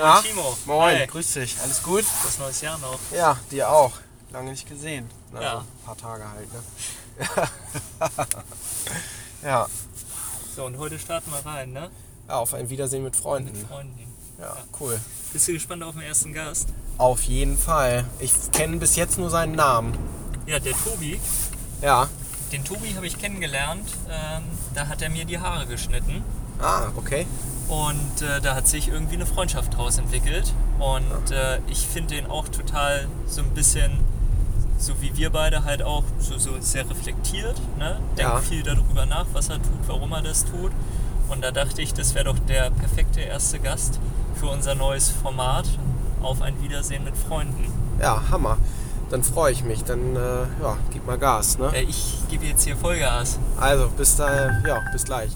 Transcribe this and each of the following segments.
Na? Timo. Moin, Hi. grüß dich. Alles gut? Das neues Jahr noch. Ja, dir auch. Lange nicht gesehen. Na, Ja. so Ein paar Tage halt, ne? ja. So, und heute starten wir rein, ne? ja, auf ein Wiedersehen mit Freunden. Mit Freunden. Ja, cool. Bist du gespannt auf den ersten Gast? Auf jeden Fall. Ich kenne bis jetzt nur seinen Namen. Ja, der Tobi. Ja. Den Tobi habe ich kennengelernt. Ähm, da hat er mir die Haare geschnitten. Ah, okay. Und äh, da hat sich irgendwie eine Freundschaft draus entwickelt. Und äh, ich finde den auch total so ein bisschen, so wie wir beide halt auch, so, so sehr reflektiert. Ne? Denkt Ja. viel darüber nach, was er tut, warum er das tut. Und da dachte ich, das wäre doch der perfekte erste Gast für unser neues Format auf ein Wiedersehen mit Freunden. Ja, Hammer. Dann freue ich mich. Dann, äh, ja, gib mal Gas, ne? Äh, ich gebe jetzt hier Vollgas. Also, bis, da, ja, bis gleich.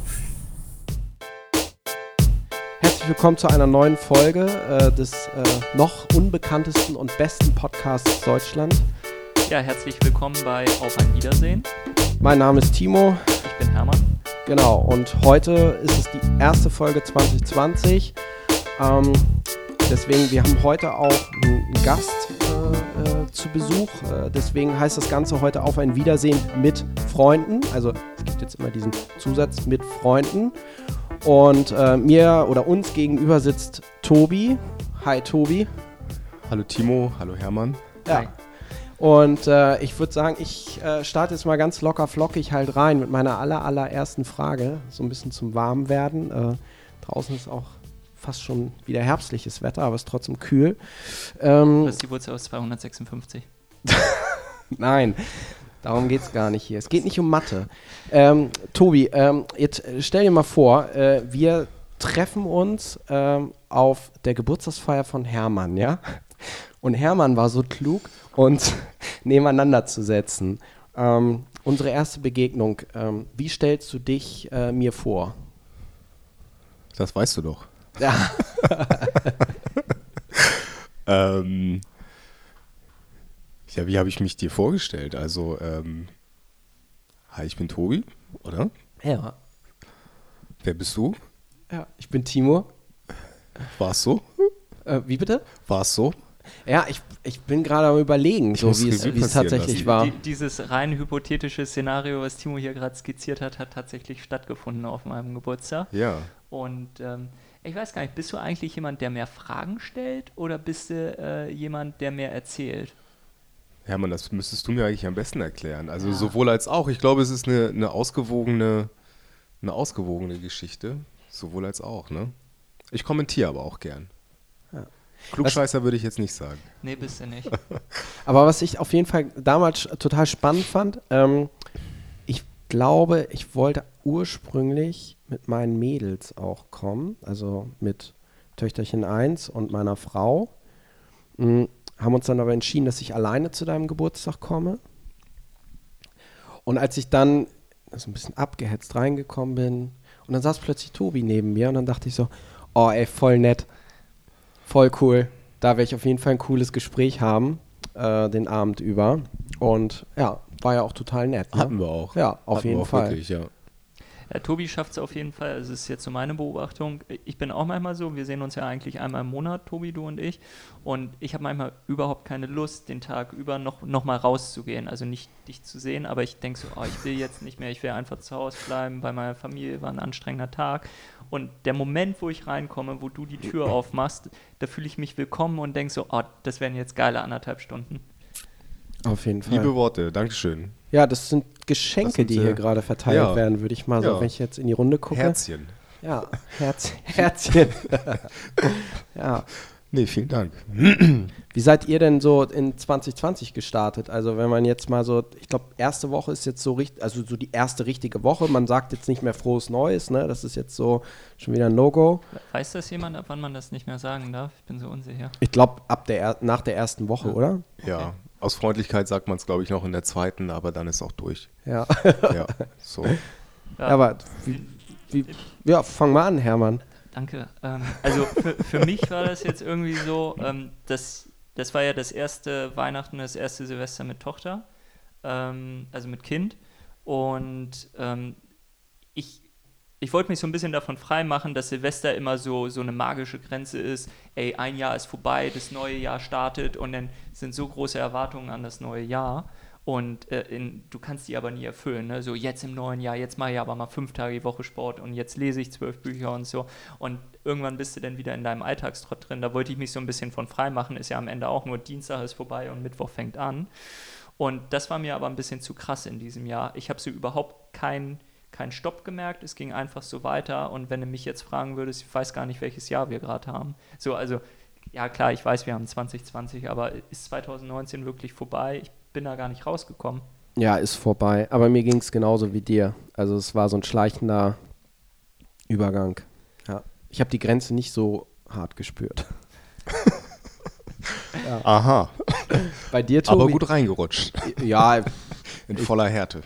Herzlich willkommen zu einer neuen Folge äh, des äh, noch unbekanntesten und besten Podcasts Deutschland. Ja, herzlich willkommen bei Auf ein Wiedersehen. Mein Name ist Timo, Ich bin Hermann. genau, und heute ist es die erste Folge 2020. Ähm, deswegen, wir haben heute auch einen Gast äh, äh, zu Besuch. Äh, deswegen heißt das Ganze heute Auf ein Wiedersehen mit Freunden. Also es gibt jetzt immer diesen Zusatz mit Freunden. Und äh, mir oder uns gegenüber sitzt Tobi. Hi Tobi. Hallo Timo, hallo Hermann. Ja. Hi. Und äh, ich würde sagen, ich äh, starte jetzt mal ganz locker flockig halt rein mit meiner aller, allerersten Frage. So ein bisschen zum Warmwerden. Äh, draußen ist auch fast schon wieder herbstliches Wetter, aber es ist trotzdem kühl. Ähm, Das ist die Wurzel aus 256. nein, darum geht es gar nicht hier. Es geht nicht um Mathe. Ähm, Tobi, ähm, jetzt äh, stell dir mal vor, äh, wir treffen uns ähm, auf der Geburtstagsfeier von Hermann, ja? Und Hermann war so klug, uns nebeneinander zu setzen. Ähm, unsere erste Begegnung, ähm, wie stellst du dich äh, mir vor? Das weißt du doch. Ja, Ähm, ja, wie habe ich mich dir vorgestellt? Also, ähm, hi, ich bin Tobi, oder? ja. Wer bist du? ja ich bin Timo. War's so? Äh, wie bitte? War's so? Ja, ich, ich bin gerade am überlegen, so wie es, wie es tatsächlich lassen. war. Die, dieses rein hypothetische Szenario, was Timo hier gerade skizziert hat, hat tatsächlich stattgefunden auf meinem Geburtstag. Ja. Und ähm, ich weiß gar nicht, bist du eigentlich jemand, der mehr Fragen stellt oder bist du äh, jemand, der mehr erzählt? Hermann, das müsstest du mir eigentlich am besten erklären. Also sowohl als auch. Ich glaube, es ist eine, eine ausgewogene, eine ausgewogene Geschichte. Sowohl als auch, ne? Ich kommentiere aber auch gern. Ja. Klugscheißer würde ich jetzt nicht sagen. Nee, bist du nicht. Aber was ich auf jeden Fall damals total spannend fand, ähm, ich glaube, ich wollte ursprünglich mit meinen Mädels auch kommen, also mit Töchterchen 1 und meiner Frau. Mm, haben uns dann aber entschieden, dass ich alleine zu deinem Geburtstag komme. Und als ich dann so ein bisschen abgehetzt reingekommen bin, und dann saß plötzlich Tobi neben mir und dann dachte ich so, oh ey, voll nett, voll cool. Da werde ich auf jeden Fall ein cooles Gespräch haben, äh, den Abend über. Und ja, war ja auch total nett. Ne? Hatten wir auch. Ja, auf Hatten jeden Fall. Wirklich, ja. Ja, Tobi schafft es auf jeden Fall. Also, es ist jetzt so meine Beobachtung. Ich bin auch manchmal so. Wir sehen uns ja eigentlich einmal im Monat, Tobi, du und ich. Und ich habe manchmal überhaupt keine Lust, den Tag über noch, noch mal rauszugehen. Also nicht dich zu sehen, aber ich denke so, oh, ich will jetzt nicht mehr. Ich will einfach zu Hause bleiben. Bei meiner Familie war ein anstrengender Tag. Und der Moment, wo ich reinkomme, wo du die Tür aufmachst, da fühle ich mich willkommen und denke so, oh, das wären jetzt geile anderthalb Stunden. Auf jeden Fall. Liebe Worte, Dankeschön. Ja, das sind Geschenke, Das sind, die äh, hier gerade verteilt ja. werden, würde ich mal so, Ja. wenn ich jetzt in die Runde gucke. Herzchen. Ja, Herz, Herzchen. ja. Nee, vielen Dank. Wie seid ihr denn so in 2020 gestartet? Also wenn man jetzt mal so, ich glaube, erste Woche ist jetzt so richtig, also so die erste richtige Woche. Man sagt jetzt nicht mehr frohes Neues, ne? Das ist jetzt so schon wieder ein No-Go. Weiß das jemand, ab wann man das nicht mehr sagen darf? Ich bin so unsicher. Ich glaube, ab der er- nach der ersten Woche, oder? Ja, aus Freundlichkeit sagt man es, glaube ich, noch in der zweiten, aber dann ist auch durch. Ja. Ja, so. Ja. Aber wie, wie, ja, fang mal an, Hermann. Danke. Ähm, also für, für mich war das jetzt irgendwie so, ähm, das, das war ja das erste Weihnachten, das erste Silvester mit Tochter, ähm, also mit Kind. Und ähm, ich, wollte mich so ein bisschen davon freimachen, dass Silvester immer so, so eine magische Grenze ist. Ey, ein Jahr ist vorbei, das neue Jahr startet und dann sind so große Erwartungen an das neue Jahr. Und äh, in, du kannst die aber nie erfüllen. Ne? So jetzt im neuen Jahr, jetzt mache ich aber mal fünf Tage die Woche Sport und jetzt lese ich zwölf Bücher und so. Und irgendwann bist du dann wieder in deinem Alltagstrott drin. Da wollte ich mich so ein bisschen von frei machen. Ist ja am Ende auch nur Dienstag ist vorbei und Mittwoch fängt an. Und das war mir aber ein bisschen zu krass in diesem Jahr. Ich habe so überhaupt keinen keinen Stopp gemerkt, es ging einfach so weiter und wenn du mich jetzt fragen würdest, ich weiß gar nicht, welches Jahr wir gerade haben. So, also, ja klar, ich weiß, wir haben 2020, aber ist 2019 wirklich vorbei? Ich bin da gar nicht rausgekommen. Ja, ist vorbei. Aber mir ging es genauso wie dir. Also es war so ein schleichender Übergang. Ja. Ich habe die Grenze nicht so hart gespürt. ja. Aha. Bei dir, Tobi? Aber gut reingerutscht. Ja. In voller Härte.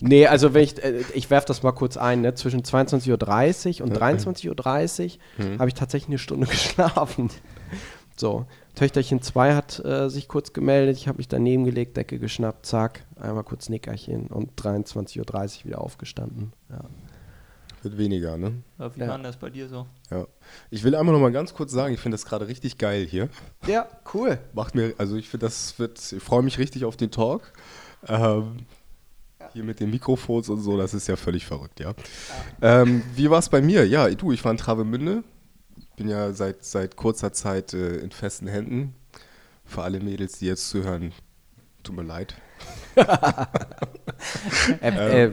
Nee, also wenn ich, äh, ich werfe das mal kurz ein, ne? zwischen 22.30 Uhr und 23.30 Uhr mhm. habe ich tatsächlich eine Stunde geschlafen. So, Töchterchen 2 hat äh, sich kurz gemeldet, ich habe mich daneben gelegt, Decke geschnappt, zack, einmal kurz Nickerchen und 23.30 Uhr wieder aufgestanden. Ja. Wird weniger, ne? Aber wie ja. war das bei dir so? Ja. Ich will einmal noch mal ganz kurz sagen, ich finde das gerade richtig geil hier. Ja, cool. Macht mir, also ich finde, das wird, ich freue mich richtig auf den Talk. Ähm, hier mit den Mikrofons und so, das ist ja völlig verrückt, ja. ja. Ähm, wie war es bei mir? Ja, du, ich war in Travemünde. Bin ja seit, seit kurzer Zeit äh, in festen Händen. Für alle Mädels, die jetzt zuhören, tut mir leid. äh, äh,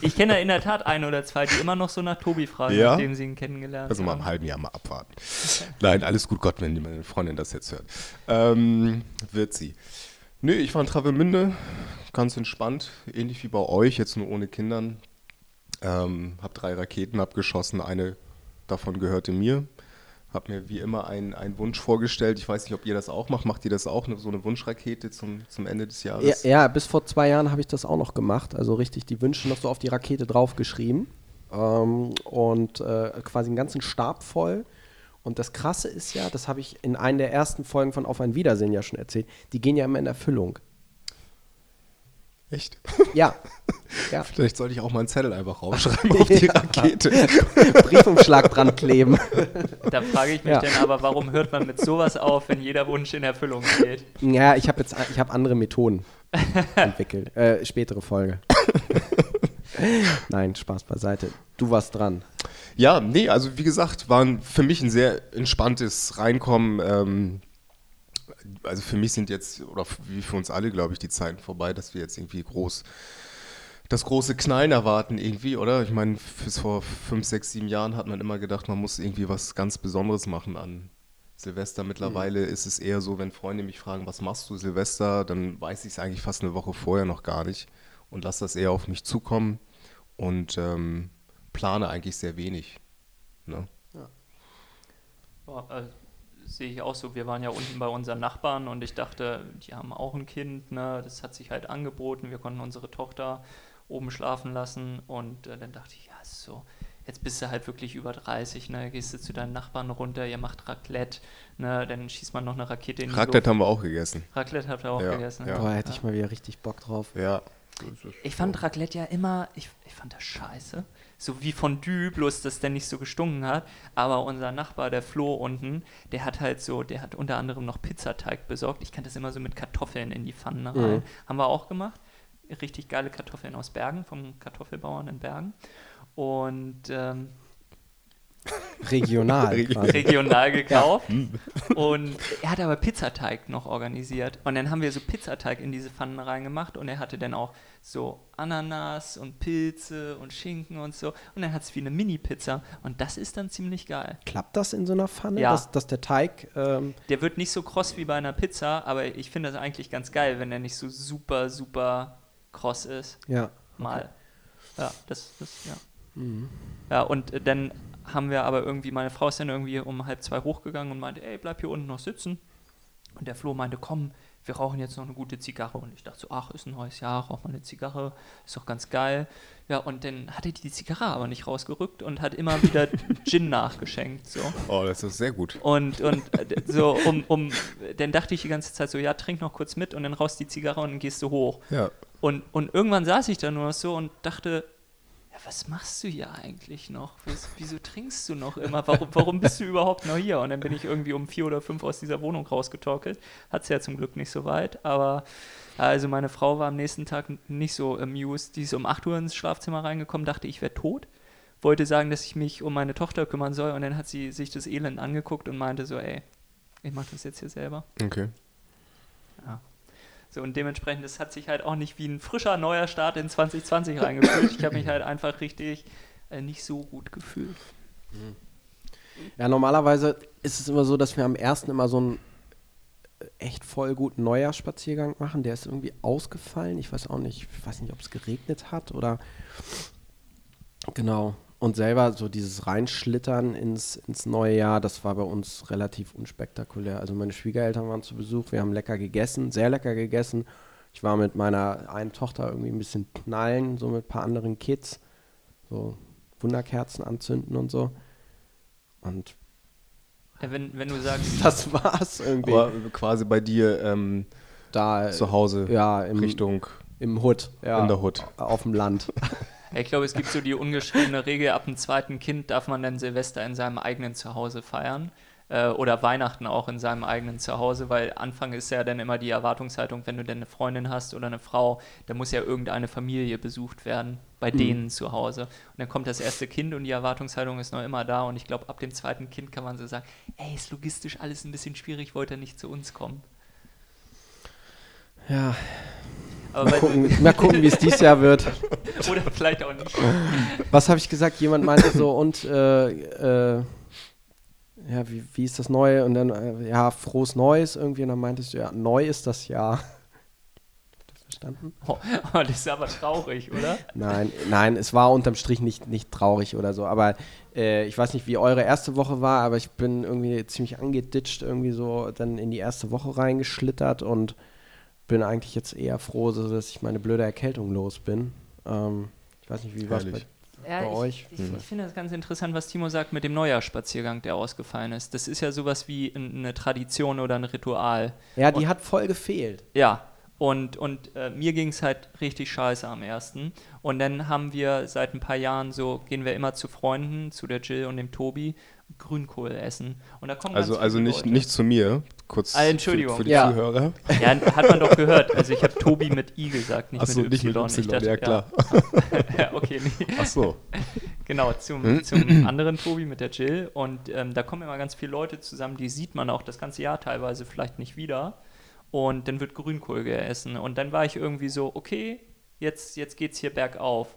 ich kenne in der Tat ein oder zwei, die immer noch so nach Tobi fragen, ja? nachdem sie ihn kennengelernt haben. Also mal im halben Jahr mal abwarten. Nein, alles gut, Gott, wenn meine Freundin das jetzt hört. Ähm, wird sie. Nö, ich war in Travemünde, ganz entspannt, ähnlich wie bei euch, jetzt nur ohne Kindern. Ähm, hab drei Raketen abgeschossen, eine davon gehörte mir. Hab mir wie immer einen, einen Wunsch vorgestellt. Ich weiß nicht, ob ihr das auch macht. Macht ihr das auch, so eine Wunschrakete zum, zum Ende des Jahres? Ja, ja bis vor zwei Jahren habe ich das auch noch gemacht. Also richtig die Wünsche noch so auf die Rakete draufgeschrieben. Ähm, und äh, quasi einen ganzen Stab voll und das Krasse ist ja, das habe ich in einer der ersten Folgen von Auf ein Wiedersehen ja schon erzählt, die gehen ja immer in Erfüllung. Echt? Ja. ja. Vielleicht sollte ich auch mal einen Zettel einfach rausschreiben auf die Rakete. Briefumschlag dran kleben. Da frage ich mich ja. dann aber, warum hört man mit sowas auf, wenn jeder Wunsch in Erfüllung geht? Ja, ich habe jetzt ich hab andere Methoden entwickelt. Äh, spätere Folge. Nein, Spaß beiseite. Du warst dran. Ja, nee, also wie gesagt, war für mich ein sehr entspanntes Reinkommen. Ähm, also für mich sind jetzt, oder wie für uns alle, glaube ich, die Zeiten vorbei, dass wir jetzt irgendwie groß das große Knallen erwarten irgendwie, oder? Ich meine, bis vor fünf, sechs, sieben Jahren hat man immer gedacht, man muss irgendwie was ganz Besonderes machen an Silvester. Mittlerweile mhm. ist es eher so, wenn Freunde mich fragen, was machst du Silvester, dann weiß ich es eigentlich fast eine Woche vorher noch gar nicht und lasse das eher auf mich zukommen. Und ähm, plane eigentlich sehr wenig. Ne? Ja. Boah, also, sehe ich auch so. Wir waren ja unten bei unseren Nachbarn und ich dachte, die haben auch ein Kind. Ne? Das hat sich halt angeboten. Wir konnten unsere Tochter oben schlafen lassen und äh, dann dachte ich, ja, so. Jetzt bist du halt wirklich über 30, ne? Gehst du zu deinen Nachbarn runter, ihr macht Raclette, ne? Dann schießt man noch eine Rakete in die Raclette Luft. haben wir auch gegessen. Raclette habt ihr auch ja, gegessen. Ja. Boah, hätte ich mal wieder richtig Bock drauf. Ja. Ich fand Raclette ja immer, ich, ich fand das scheiße. So wie Fondue, bloß dass der nicht so gestunken hat. Aber unser Nachbar, der Flo unten, der hat halt so, der hat unter anderem noch Pizzateig besorgt. Ich kann das immer so mit Kartoffeln in die Pfannen rein. Mhm. Haben wir auch gemacht. Richtig geile Kartoffeln aus Bergen, vom Kartoffelbauern in Bergen. Und ähm, Regional. Regional gekauft. Ja. Und er hat aber Pizzateig noch organisiert. Und dann haben wir so Pizzateig in diese Pfannen reingemacht und er hatte dann auch so Ananas und Pilze und Schinken und so. Und dann hat es wie eine Mini-Pizza. Und das ist dann ziemlich geil. Klappt das in so einer Pfanne, ja. dass, dass der Teig. Ähm der wird nicht so kross wie bei einer Pizza, aber ich finde das eigentlich ganz geil, wenn er nicht so super, super kross ist. Ja. Mal. Ja, das, das, ja. Mhm. Ja, und dann haben wir aber irgendwie, meine Frau ist dann irgendwie um halb zwei hochgegangen und meinte, ey, bleib hier unten noch sitzen. Und der Flo meinte, komm, wir rauchen jetzt noch eine gute Zigarre. Und ich dachte so, ach, ist ein neues Jahr, rauch mal eine Zigarre, ist doch ganz geil. Ja, und dann hat er die Zigarre aber nicht rausgerückt und hat immer wieder Gin nachgeschenkt. So. Oh, das ist sehr gut. Und, und so, um, um, dann dachte ich die ganze Zeit so, ja, trink noch kurz mit und dann raus die Zigarre und dann gehst du hoch. Ja. Und, und irgendwann saß ich da nur so und dachte, ja, was machst du hier eigentlich noch? Was, wieso trinkst du noch immer? Warum, warum bist du überhaupt noch hier? Und dann bin ich irgendwie um vier oder fünf aus dieser Wohnung rausgetorkelt. Hat es ja zum Glück nicht so weit, aber also meine Frau war am nächsten Tag nicht so amused. Die ist um 8 Uhr ins Schlafzimmer reingekommen, dachte, ich wäre tot. Wollte sagen, dass ich mich um meine Tochter kümmern soll und dann hat sie sich das Elend angeguckt und meinte so, ey, ich mache das jetzt hier selber. Okay. Ja. So, und dementsprechend, das hat sich halt auch nicht wie ein frischer neuer Start in 2020 reingefühlt. Ich habe mich halt einfach richtig äh, nicht so gut gefühlt. Ja, normalerweise ist es immer so, dass wir am ersten immer so einen äh, echt voll guten Neujahrsspaziergang machen. Der ist irgendwie ausgefallen. Ich weiß auch nicht, ich weiß nicht, ob es geregnet hat oder genau. Und selber so dieses Reinschlittern ins, ins neue Jahr, das war bei uns relativ unspektakulär. Also meine Schwiegereltern waren zu Besuch, wir haben lecker gegessen, sehr lecker gegessen. Ich war mit meiner einen Tochter irgendwie ein bisschen knallen, so mit ein paar anderen Kids. So Wunderkerzen anzünden und so. Und Ja, wenn, wenn du sagst, das war's irgendwie. Aber quasi bei dir ähm, da zu Hause ja, im, Richtung im Hood, ja, in der Hood. auf dem Land. ich glaube, es gibt so die ungeschriebene Regel, ab dem zweiten Kind darf man dann Silvester in seinem eigenen Zuhause feiern. Äh, oder Weihnachten auch in seinem eigenen Zuhause, weil Anfang ist ja dann immer die Erwartungshaltung, wenn du denn eine Freundin hast oder eine Frau, da muss ja irgendeine Familie besucht werden, bei Mhm. denen zu Hause. Und dann kommt das erste Kind und die Erwartungshaltung ist noch immer da. Und ich glaube, ab dem zweiten Kind kann man so sagen, ey, ist logistisch alles ein bisschen schwierig, wollte er nicht zu uns kommen. Ja, Aber mal gucken, mal gucken wie es dieses Jahr wird. oder vielleicht auch nicht. Was habe ich gesagt? Jemand meinte so, und äh, äh, ja, wie, wie ist das Neue? Und dann, äh, ja, frohes Neues irgendwie. Und dann meintest du, ja, neu ist das Jahr. Verstanden? Oh, oh, das ist aber traurig, oder? Nein, nein, es war unterm Strich nicht, nicht traurig oder so. Aber äh, ich weiß nicht, wie eure erste Woche war, aber ich bin irgendwie ziemlich angeditscht, irgendwie so dann in die erste Woche reingeschlittert und bin eigentlich jetzt eher froh, so dass ich meine blöde Erkältung los bin. Ähm, ich weiß nicht, wie war es bei. Ja, Bei ich, euch? Ich, ich finde das ganz interessant, was Timo sagt mit dem Neujahrspaziergang, der ausgefallen ist. Das ist ja sowas wie ein- eine Tradition oder ein Ritual. Ja, die hat voll gefehlt. Ja, und, und äh, mir ging es halt richtig scheiße am ersten. Und dann haben wir seit ein paar Jahren so, gehen wir immer zu Freunden, zu der Jill und dem Tobi, Grünkohl essen. Und da kommen Also, also nicht, Leute. nicht zu mir, kurz Ah, Entschuldigung. für, für die Ja. Zuhörer. Ja, hat man doch gehört. Also ich habe Tobi mit I gesagt, nicht, Achso, mit, nicht mit y. Y, Ich dachte, ja klar. Ja, ja okay, nee. Ach so. Genau, zum, zum anderen Tobi mit der Jill. Und ähm, da kommen immer ganz viele Leute zusammen, die sieht man auch das ganze Jahr teilweise vielleicht nicht wieder. Und dann wird Grünkohl gegessen. Und dann war ich irgendwie so, okay, jetzt, jetzt geht's hier bergauf.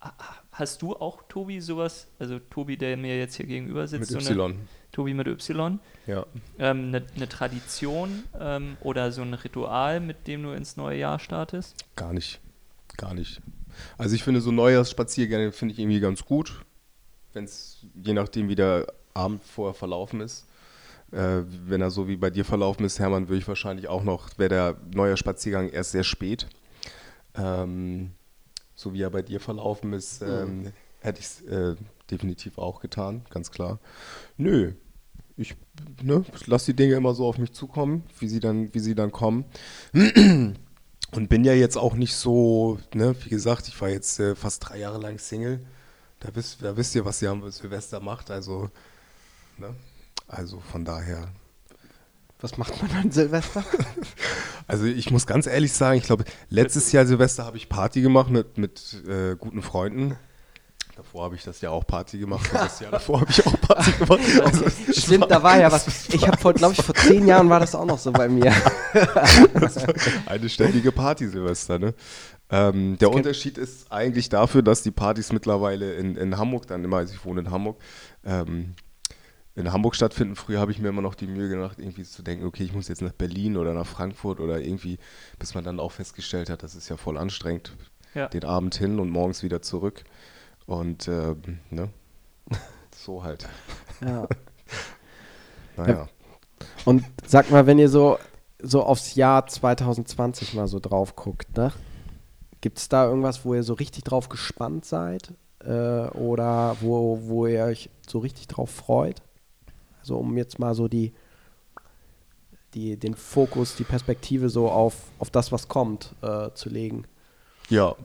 Ha- Hast du auch, Tobi, sowas? Also Tobi, der mir jetzt hier gegenüber sitzt. Mit so eine, Y. Tobi mit Y. Ja. Ähm, eine, eine Tradition ähm, oder so ein Ritual, mit dem du ins neue Jahr startest? Gar nicht. Gar nicht. Also ich finde so Neujahrsspaziergänge finde ich irgendwie ganz gut, wenn es je nachdem wie der Abend vorher verlaufen ist. Äh, wenn er so wie bei dir verlaufen ist, Hermann, würde ich wahrscheinlich auch noch, wäre der Neujahrsspaziergang erst sehr spät. Ähm, so wie er bei dir verlaufen ist, ähm, hätte ich es äh, definitiv auch getan, ganz klar. Nö, ich ne, lasse die Dinge immer so auf mich zukommen, wie sie dann, wie sie dann kommen. Und bin ja jetzt auch nicht so, ne, wie gesagt, ich war jetzt äh, fast drei Jahre lang Single. Da wisst, da wisst ihr, was ihr am Silvester macht. Also, ne? Also von daher. Was macht man an Silvester? Also ich muss ganz ehrlich sagen, ich glaube, letztes Jahr Silvester habe ich Party gemacht mit, mit äh, guten Freunden. Davor habe ich das Jahr auch Party gemacht. Das Jahr davor habe ich auch Party gemacht. Also, Stimmt, da war ja was. Ich habe vor, glaube ich, vor zehn Jahren war das auch noch so bei mir. eine ständige Party Silvester, ne? Ähm, der Unterschied ist eigentlich dafür, dass die Partys mittlerweile in, in Hamburg dann immer, also ich wohne in Hamburg, ähm, in Hamburg stattfinden. Früher habe ich mir immer noch die Mühe gemacht, irgendwie zu denken, okay, ich muss jetzt nach Berlin oder nach Frankfurt oder irgendwie, bis man dann auch festgestellt hat, das ist ja voll anstrengend, Ja. den Abend hin und morgens wieder zurück. Und ähm, ne? So halt. Ja. Naja. Und sag mal, wenn ihr so, so aufs Jahr 2020 mal so drauf guckt, ne? Gibt es da irgendwas, wo ihr so richtig drauf gespannt seid? Äh, oder wo, wo ihr euch so richtig drauf freut? Also um jetzt mal so die, die, den Fokus, die Perspektive so auf, auf das, was kommt, äh, zu legen. Ja,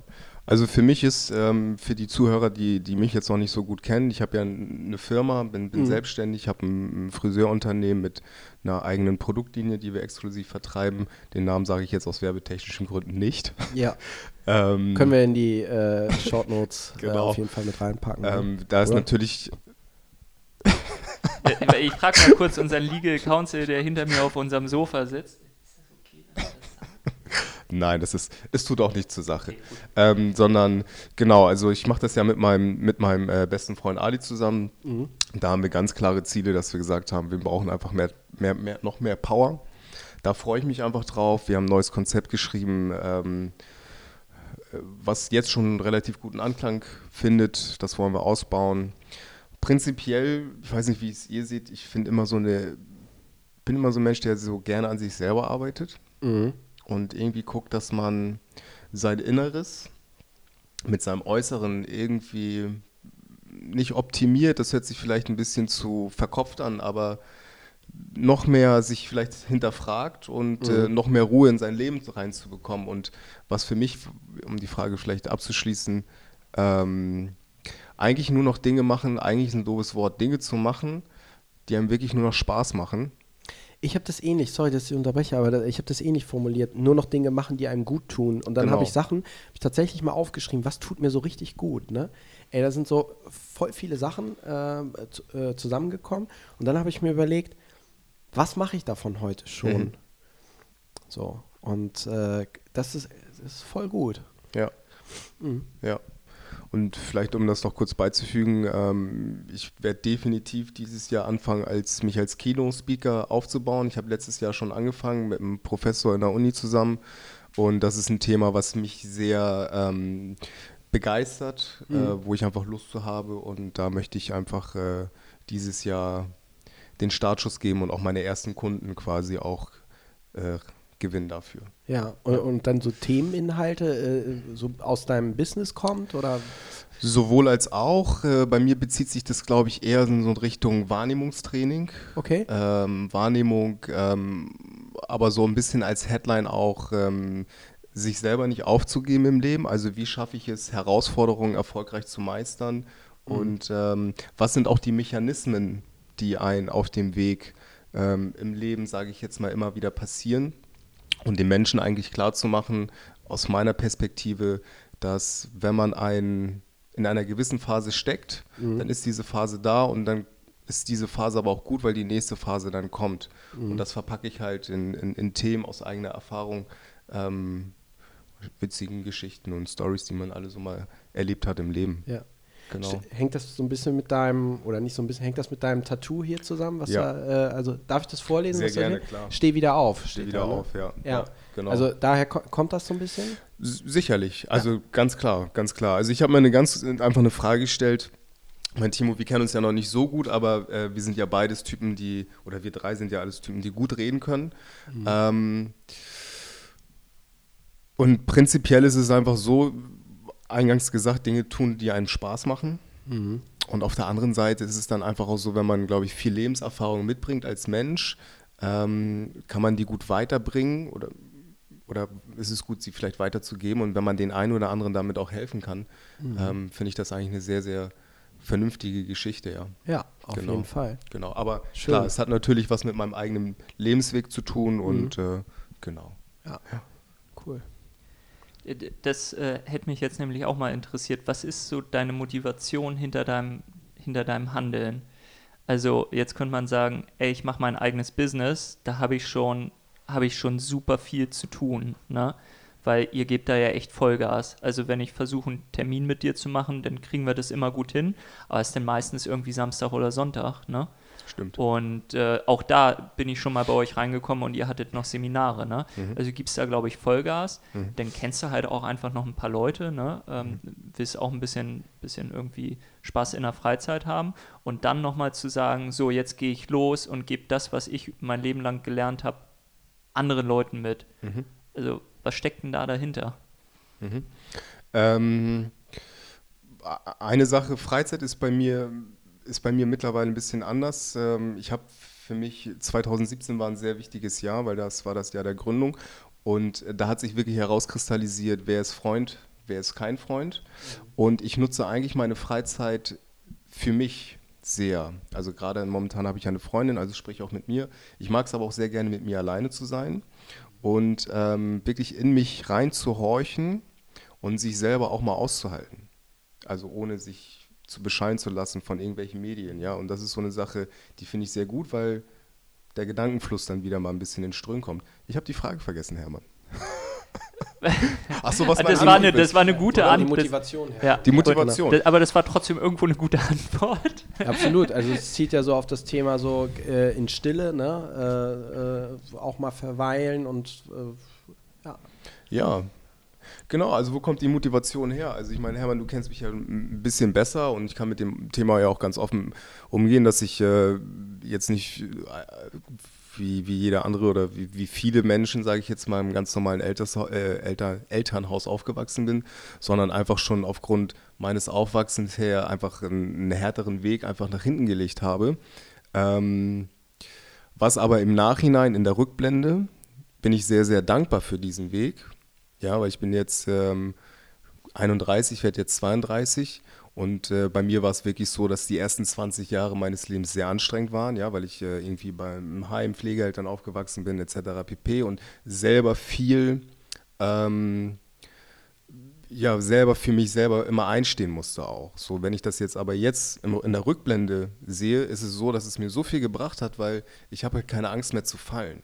Also für mich ist, ähm, für die Zuhörer, die, die mich jetzt noch nicht so gut kennen, ich habe ja eine Firma, bin, bin Mhm. selbstständig, habe ein, ein Friseurunternehmen mit einer eigenen Produktlinie, die wir exklusiv vertreiben. Den Namen sage ich jetzt aus werbetechnischen Gründen nicht. Ja. Ähm, Können wir in die äh, Short Notes äh, Genau. auf jeden Fall mit reinpacken. ne? ähm, da ist Oder? natürlich, Äh, Ich frage mal kurz unseren Legal Counsel, der hinter mir auf unserem Sofa sitzt. Ist das okay, wenn ich das sage? Nein, das ist, es tut auch nicht zur Sache. Ähm, sondern genau, also ich mache das ja mit meinem, mit meinem äh, besten Freund Ali zusammen. Mhm. Da haben wir ganz klare Ziele, dass wir gesagt haben, wir brauchen einfach mehr, mehr, mehr, noch mehr Power. Da freue ich mich einfach drauf. Wir haben ein neues Konzept geschrieben, ähm, äh, was jetzt schon einen relativ guten Anklang findet. Das wollen wir ausbauen. Prinzipiell, ich weiß nicht, wie es ihr seht, ich finde immer so eine, bin immer so ein Mensch, der so gerne an sich selber arbeitet Mhm. Und irgendwie guckt, dass man sein Inneres mit seinem Äußeren irgendwie nicht optimiert, das hört sich vielleicht ein bisschen zu verkopft an, aber noch mehr sich vielleicht hinterfragt und äh, noch mehr Ruhe in sein Leben reinzubekommen. Und was für mich, um die Frage vielleicht abzuschließen, ähm, eigentlich nur noch Dinge machen, eigentlich ist ein doofes Wort, Dinge zu machen, die einem wirklich nur noch Spaß machen. Ich habe das ähnlich, sorry, dass ich unterbreche, aber ich habe das ähnlich formuliert. Nur noch Dinge machen, die einem gut tun. Und dann Genau. habe ich Sachen, hab ich tatsächlich mal aufgeschrieben, was tut mir so richtig gut, ne? Ey, da sind so voll viele Sachen äh, äh, zusammengekommen. Und dann habe ich mir überlegt, was mache ich davon heute schon? Mhm. So, und äh, das, ist, das ist voll gut. Ja. Mhm. Ja. Und vielleicht, um das noch kurz beizufügen, ähm, ich werde definitiv dieses Jahr anfangen, als, mich als Keynote-Speaker aufzubauen. Ich habe letztes Jahr schon angefangen mit einem Professor in der Uni zusammen. Und das ist ein Thema, was mich sehr ähm, begeistert, äh, wo ich einfach Lust zu habe. Und da möchte ich einfach äh, dieses Jahr den Startschuss geben und auch meine ersten Kunden quasi auch äh, gewinnen dafür. Ja, und, und dann so Themeninhalte äh, so aus deinem Business kommt oder? Sowohl als auch. Äh, bei mir bezieht sich das, glaube ich, eher in so Richtung Wahrnehmungstraining. Okay. Ähm, Wahrnehmung, ähm, aber so ein bisschen als Headline auch, ähm, sich selber nicht aufzugeben im Leben. Also wie schaffe ich es, Herausforderungen erfolgreich zu meistern? Und ähm, was sind auch die Mechanismen, die einen auf dem Weg ähm, im Leben, sage ich jetzt mal, immer wieder passieren? Und den Menschen eigentlich klar zu machen, aus meiner Perspektive, dass wenn man ein, in einer gewissen Phase steckt, dann ist diese Phase da und dann ist diese Phase aber auch gut, weil die nächste Phase dann kommt. Und das verpacke ich halt in, in, in Themen aus eigener Erfahrung, ähm, witzigen Geschichten und Stories, die man alle so mal erlebt hat im Leben. Ja. Genau. Hängt das so ein bisschen mit deinem, oder nicht so ein bisschen, hängt das mit deinem Tattoo hier zusammen? Was Ja. da, äh, also darf ich das vorlesen? Sehr gerne, klar. Steh wieder auf. Steh wieder da, ne? auf, ja. Ja, genau. Also daher ko kommt das so ein bisschen? Sicherlich, also ganz klar, ganz klar. Also ich habe mir eine ganz einfach eine Frage gestellt. Mein Timo, wir kennen uns ja noch nicht so gut, aber äh, wir sind ja beides Typen, die, oder wir drei sind ja alles Typen, die gut reden können. Ähm, und prinzipiell ist es einfach so, eingangs gesagt, Dinge tun, die einem Spaß machen. Und auf der anderen Seite ist es dann einfach auch so, wenn man, glaube ich, viel Lebenserfahrung mitbringt als Mensch, ähm, kann man die gut weiterbringen oder, oder ist es gut, sie vielleicht weiterzugeben. Und wenn man den einen oder anderen damit auch helfen kann, ähm, finde ich das eigentlich eine sehr, sehr vernünftige Geschichte, ja. Ja, auf Genau. jeden Fall. Genau, aber Schön. klar, es hat natürlich was mit meinem eigenen Lebensweg zu tun und äh, genau. Ja. Cool. Äh, Das äh, hätte mich jetzt nämlich auch mal interessiert. Was ist so deine Motivation hinter deinem, hinter deinem Handeln? Also jetzt könnte man sagen, ey, ich mache mein eigenes Business, da habe ich schon, habe ich schon super viel zu tun, ne? Weil ihr gebt da ja echt Vollgas. Also wenn ich versuche, einen Termin mit dir zu machen, dann kriegen wir das immer gut hin. Aber es ist dann meistens irgendwie Samstag oder Sonntag, ne? Stimmt. Und äh, auch da bin ich schon mal bei euch reingekommen und ihr hattet noch Seminare, ne? Also gibst da, glaube ich, Vollgas. Dann kennst du halt auch einfach noch ein paar Leute, ne? Ähm, Willst auch ein bisschen, bisschen irgendwie Spaß in der Freizeit haben. Und dann nochmal zu sagen, so, jetzt gehe ich los und gebe das, was ich mein Leben lang gelernt habe, anderen Leuten mit. Also, was steckt denn da dahinter? Ähm, a- eine Sache, Freizeit ist bei mir, ist bei mir mittlerweile ein bisschen anders. Ähm, ich habe für mich, 2017 war ein sehr wichtiges Jahr, weil das war das Jahr der Gründung. Und äh, da hat sich wirklich herauskristallisiert, wer ist Freund, wer ist kein Freund? Und ich nutze eigentlich meine Freizeit für mich sehr. Also gerade momentan habe ich eine Freundin, also sprich auch mit mir. Ich mag es aber auch sehr gerne, mit mir alleine zu sein und ähm, wirklich in mich reinzuhorchen und sich selber auch mal auszuhalten. Also ohne sich zu bescheiden zu lassen von irgendwelchen Medien, ja. Und das ist so eine Sache, die finde ich sehr gut, weil der Gedankenfluss dann wieder mal ein bisschen in Strömen kommt. Ich habe die Frage vergessen, Hermann. Achso, was das war, eine, das war eine gute Antwort. Die Motivation. Ja. Die Motivation. Das, aber das war trotzdem irgendwo eine gute Antwort. Absolut. Also es zieht ja so auf das Thema so äh, in Stille, ne? Äh, äh, auch mal verweilen und äh, ja. Ja, Genau, also wo kommt die Motivation her? Also ich meine, Hermann, du kennst mich ja ein bisschen besser und ich kann mit dem Thema ja auch ganz offen umgehen, dass ich äh, jetzt nicht äh, wie, wie jeder andere oder wie, wie viele Menschen, sage ich jetzt mal, im ganz normalen Elters, äh, Eltern, Elternhaus aufgewachsen bin, sondern einfach schon aufgrund meines Aufwachsens her einfach einen, einen härteren Weg einfach nach hinten gelegt habe. Ähm, was aber im Nachhinein in der Rückblende bin ich sehr, sehr dankbar für diesen Weg, ja, weil ich bin jetzt ähm, 31, werde jetzt 32 und äh, bei mir war es wirklich so, dass die ersten 20 Jahre meines Lebens sehr anstrengend waren, ja, weil ich äh, irgendwie beim Heim Pflegeeltern aufgewachsen bin etc. pp. und selber viel ähm, ja, selber für mich selber immer einstehen musste auch. So, wenn ich das jetzt aber jetzt in der Rückblende sehe, ist es so, dass es mir so viel gebracht hat, weil ich habe halt keine Angst mehr zu fallen.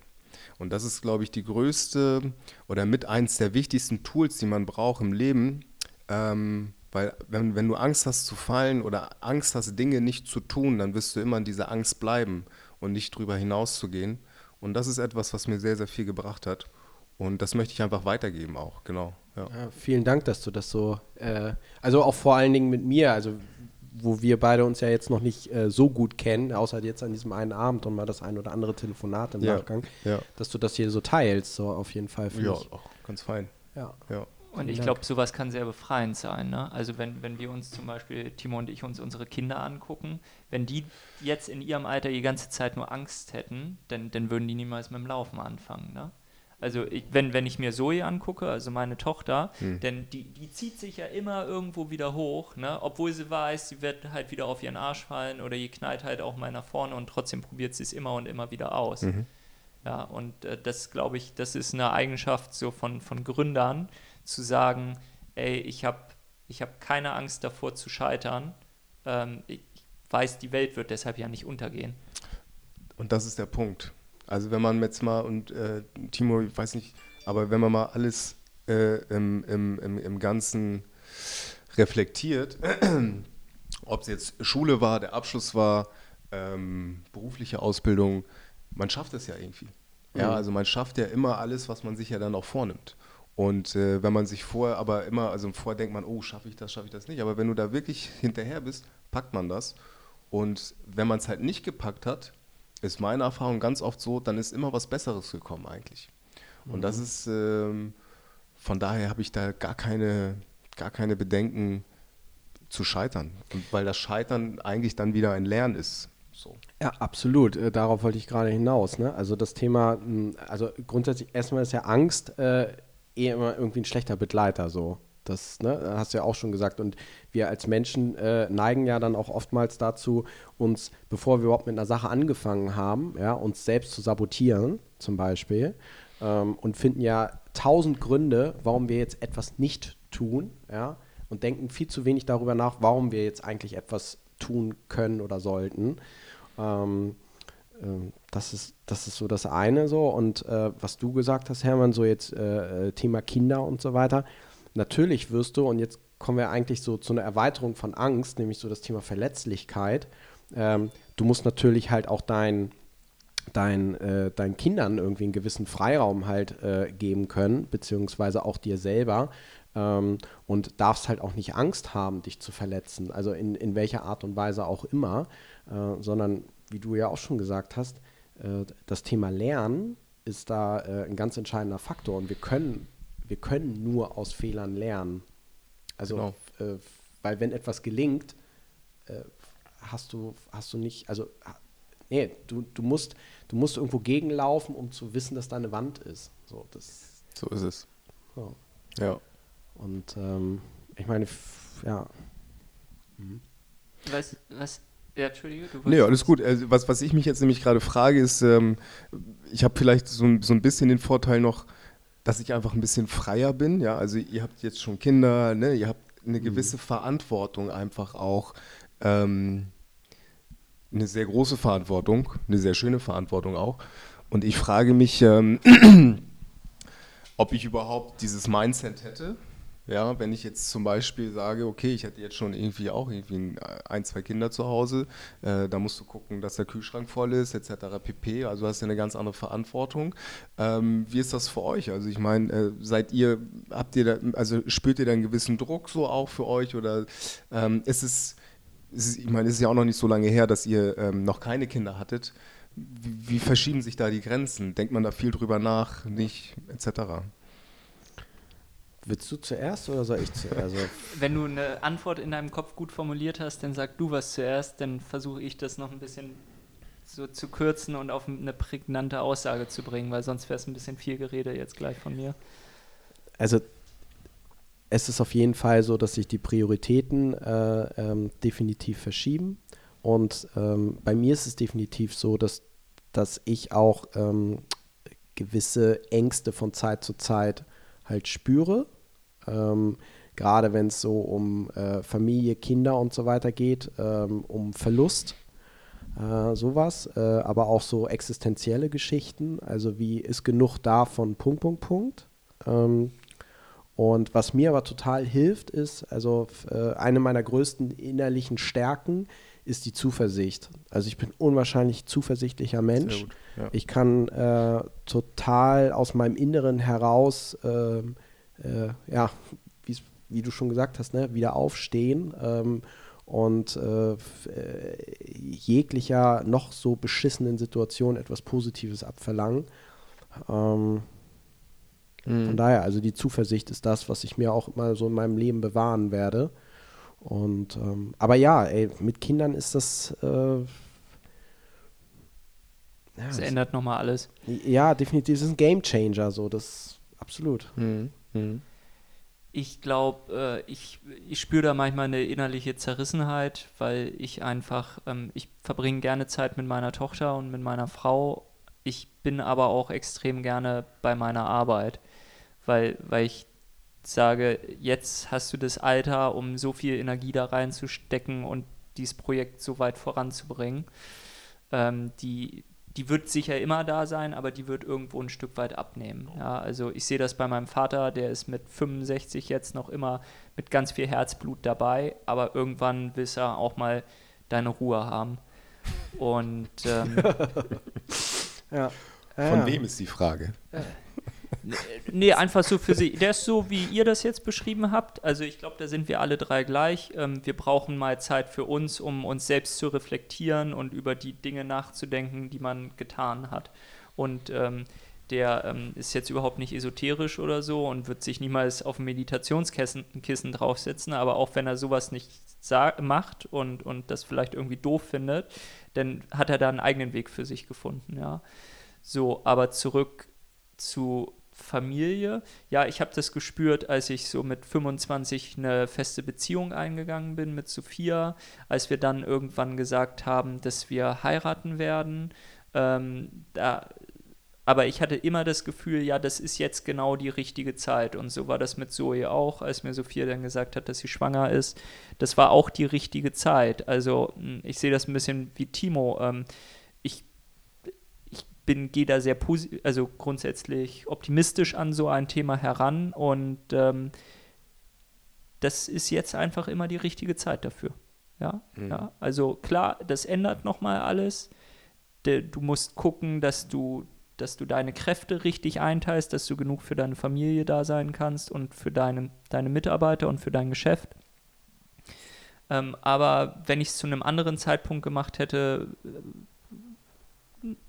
Und das ist, glaube ich, die größte oder mit eins der wichtigsten Tools, die man braucht im Leben. Ähm, weil wenn, wenn du Angst hast zu fallen oder Angst hast, Dinge nicht zu tun, dann wirst du immer in dieser Angst bleiben und nicht drüber hinaus zu gehen. Und das ist etwas, was mir sehr, sehr viel gebracht hat. Und das möchte ich einfach weitergeben auch, genau. Ja. Ja, vielen Dank, dass du das so, äh, also auch vor allen Dingen mit mir, also wo wir beide uns ja jetzt noch nicht äh, so gut kennen, außer jetzt an diesem einen Abend und mal das ein oder andere Telefonat im ja, Nachgang, ja. dass du das hier so teilst, so auf jeden Fall. Ja, ich. auch ganz fein. Ja. ja. Und ich glaube, sowas kann sehr befreiend sein. Ne? Also wenn, wenn wir uns zum Beispiel, Timo und ich, uns unsere Kinder angucken, wenn die jetzt in ihrem Alter die ganze Zeit nur Angst hätten, dann, dann würden die niemals mit dem Laufen anfangen. Ne? Also ich, wenn, wenn ich mir Zoe angucke, also meine Tochter, hm. denn die, die zieht sich ja immer irgendwo wieder hoch, ne? obwohl sie weiß, sie wird halt wieder auf ihren Arsch fallen oder ihr knallt halt auch mal nach vorne und trotzdem probiert sie es immer und immer wieder aus. Mhm. Ja, und äh, das glaube ich, das ist eine Eigenschaft so von, von Gründern, zu sagen, ey, ich habe ich hab keine Angst davor zu scheitern. Ähm, ich weiß, die Welt wird deshalb ja nicht untergehen. Und das ist der Punkt. Also wenn man jetzt mal, und äh, Timo, ich weiß nicht, aber wenn man mal alles äh, im, im, im, im Ganzen reflektiert, ob es jetzt Schule war, der Abschluss war, ähm, berufliche Ausbildung, man schafft es ja irgendwie. Ja, mhm. also man schafft ja immer alles, was man sich ja dann auch vornimmt. Und äh, wenn man sich vorher aber immer, also vorher denkt man, oh, schaffe ich das, schaffe ich das nicht. Aber wenn du da wirklich hinterher bist, packt man das. Und wenn man es halt nicht gepackt hat, ist meine Erfahrung ganz oft so, dann ist immer was Besseres gekommen eigentlich. Und mhm. das ist, ähm, von daher habe ich da gar keine, gar keine Bedenken zu scheitern. Und weil das Scheitern eigentlich dann wieder ein Lernen ist. So. Ja, absolut. Äh, darauf wollte ich gerade hinaus. Ne? Also das Thema, hm, also grundsätzlich erstmal ist ja Angst äh, eh immer irgendwie ein schlechter Begleiter so. Das ne, hast du ja auch schon gesagt. Und wir als Menschen äh, neigen ja dann auch oftmals dazu, uns, bevor wir überhaupt mit einer Sache angefangen haben, ja, uns selbst zu sabotieren, zum Beispiel. Ähm, und finden ja tausend Gründe, warum wir jetzt etwas nicht tun, ja, und denken viel zu wenig darüber nach, warum wir jetzt eigentlich etwas tun können oder sollten. Ähm, ähm das ist, das ist so das eine so. Und äh, was du gesagt hast, Hermann, so jetzt äh, äh Thema Kinder und so weiter natürlich wirst du, und jetzt kommen wir eigentlich so zu einer Erweiterung von Angst, nämlich so das Thema Verletzlichkeit. Ähm, du musst natürlich halt auch dein, dein, äh, deinen Kindern irgendwie einen gewissen Freiraum halt äh, geben können, beziehungsweise auch dir selber. Ähm, und darfst halt auch nicht Angst haben, dich zu verletzen, also in, in welcher Art und Weise auch immer, äh, sondern wie du ja auch schon gesagt hast, äh, das Thema Lernen ist da äh, ein ganz entscheidender Faktor und wir können wir können nur aus Fehlern lernen. Also, genau. äh, weil wenn etwas gelingt, äh, hast du, hast du nicht, also, nee, du, du, musst, du musst irgendwo gegenlaufen, um zu wissen, dass da eine Wand ist. So, das, so ist es. So. Ja. Und ähm, ich meine, ja. Mhm. Was, was, ja, Entschuldige, du Nee, alles gut. Also, was, was ich mich jetzt nämlich gerade frage, ist, ähm, ich habe vielleicht so, so ein bisschen den Vorteil noch, dass ich einfach ein bisschen freier bin. Ja, also ihr habt jetzt schon Kinder, ne? ihr habt eine mhm. gewisse mhm. Verantwortung einfach auch. Ähm, eine sehr große Verantwortung, eine sehr schöne Verantwortung auch. Und ich frage mich, ähm, ob ich überhaupt dieses Mindset hätte, ja, wenn ich jetzt zum Beispiel sage, okay, ich hätte jetzt schon irgendwie auch irgendwie ein, zwei Kinder zu Hause, äh, da musst du gucken, dass der Kühlschrank voll ist, etc. pp. Also hast du eine ganz andere Verantwortung. Ähm, wie ist das für euch? Also ich meine, äh, seid ihr, habt ihr da, also spürt ihr da einen gewissen Druck so auch für euch oder ähm, ist es, ist, ich meine, es ist ja auch noch nicht so lange her, dass ihr ähm, noch keine Kinder hattet. Wie, wie verschieben sich da die Grenzen? Denkt man da viel drüber nach, nicht, etc.? Willst du zuerst oder soll ich zuerst? Also Wenn du eine Antwort in deinem Kopf gut formuliert hast, dann sag du was zuerst, dann versuche ich das noch ein bisschen so zu kürzen und auf eine prägnante Aussage zu bringen, weil sonst wäre es ein bisschen viel Gerede jetzt gleich von mir. Also es ist auf jeden Fall so, dass sich die Prioritäten äh, ähm, definitiv verschieben. Und ähm, bei mir ist es definitiv so, dass, dass ich auch ähm, gewisse Ängste von Zeit zu Zeit halt spüre. Ähm, Gerade wenn es so um äh, Familie, Kinder und so weiter geht, ähm, um Verlust, äh, sowas, äh, aber auch so existenzielle Geschichten, also wie ist genug da von Punkt, Punkt, Punkt. Ähm, und was mir aber total hilft, ist, also äh, eine meiner größten innerlichen Stärken ist die Zuversicht. Also ich bin unwahrscheinlich zuversichtlicher Mensch. Gut, ja. Ich kann äh, total aus meinem Inneren heraus, äh, äh, ja, wie du schon gesagt hast, ne, wieder aufstehen ähm, und äh, jeglicher noch so beschissenen Situation etwas Positives abverlangen. Ähm, mhm. Von daher, also die Zuversicht ist das, was ich mir auch immer so in meinem Leben bewahren werde. Und ähm, aber ja, ey, mit Kindern ist das. Äh, ja, das ändert nochmal alles. Ja, definitiv. Das ist ein Game Changer, so das absolut. Mhm. Mhm. Ich glaube, äh, ich, ich spüre da manchmal eine innerliche Zerrissenheit, weil ich einfach, ähm, ich verbringe gerne Zeit mit meiner Tochter und mit meiner Frau. Ich bin aber auch extrem gerne bei meiner Arbeit, weil, weil ich sage, jetzt hast du das Alter, um so viel Energie da reinzustecken und dieses Projekt so weit voranzubringen. Ähm, die, die wird sicher immer da sein, aber die wird irgendwo ein Stück weit abnehmen. Ja, also ich sehe das bei meinem Vater, der ist mit 65 jetzt noch immer mit ganz viel Herzblut dabei, aber irgendwann will er auch mal deine Ruhe haben. Und ähm, ja. Von ja. wem ist die Frage? Nee, einfach so für sie. Der ist so, wie ihr das jetzt beschrieben habt. Also ich glaube, da sind wir alle drei gleich. Ähm, wir brauchen mal Zeit für uns, um uns selbst zu reflektieren und über die Dinge nachzudenken, die man getan hat. Und ähm, der ähm, ist jetzt überhaupt nicht esoterisch oder so und wird sich niemals auf ein Meditationskissen Kissen draufsetzen, aber auch wenn er sowas nicht macht und, und das vielleicht irgendwie doof findet, dann hat er da einen eigenen Weg für sich gefunden, ja. So, aber zurück zu Familie. Ja, ich habe das gespürt, als ich so mit 25 eine feste Beziehung eingegangen bin mit Sophia, als wir dann irgendwann gesagt haben, dass wir heiraten werden. Ähm, da, aber ich hatte immer das Gefühl, ja, das ist jetzt genau die richtige Zeit. Und so war das mit Zoe auch, als mir Sophia dann gesagt hat, dass sie schwanger ist. Das war auch die richtige Zeit. Also hm, ich sehe das ein bisschen wie Timo. Ähm, bin, gehe da sehr also grundsätzlich optimistisch an so ein Thema heran und ähm, das ist jetzt einfach immer die richtige Zeit dafür. Ja, mhm. ja. also klar, das ändert nochmal alles. Du musst gucken, dass du, dass du deine Kräfte richtig einteilst, dass du genug für deine Familie da sein kannst und für deine, deine Mitarbeiter und für dein Geschäft. Ähm, aber wenn ich es zu einem anderen Zeitpunkt gemacht hätte,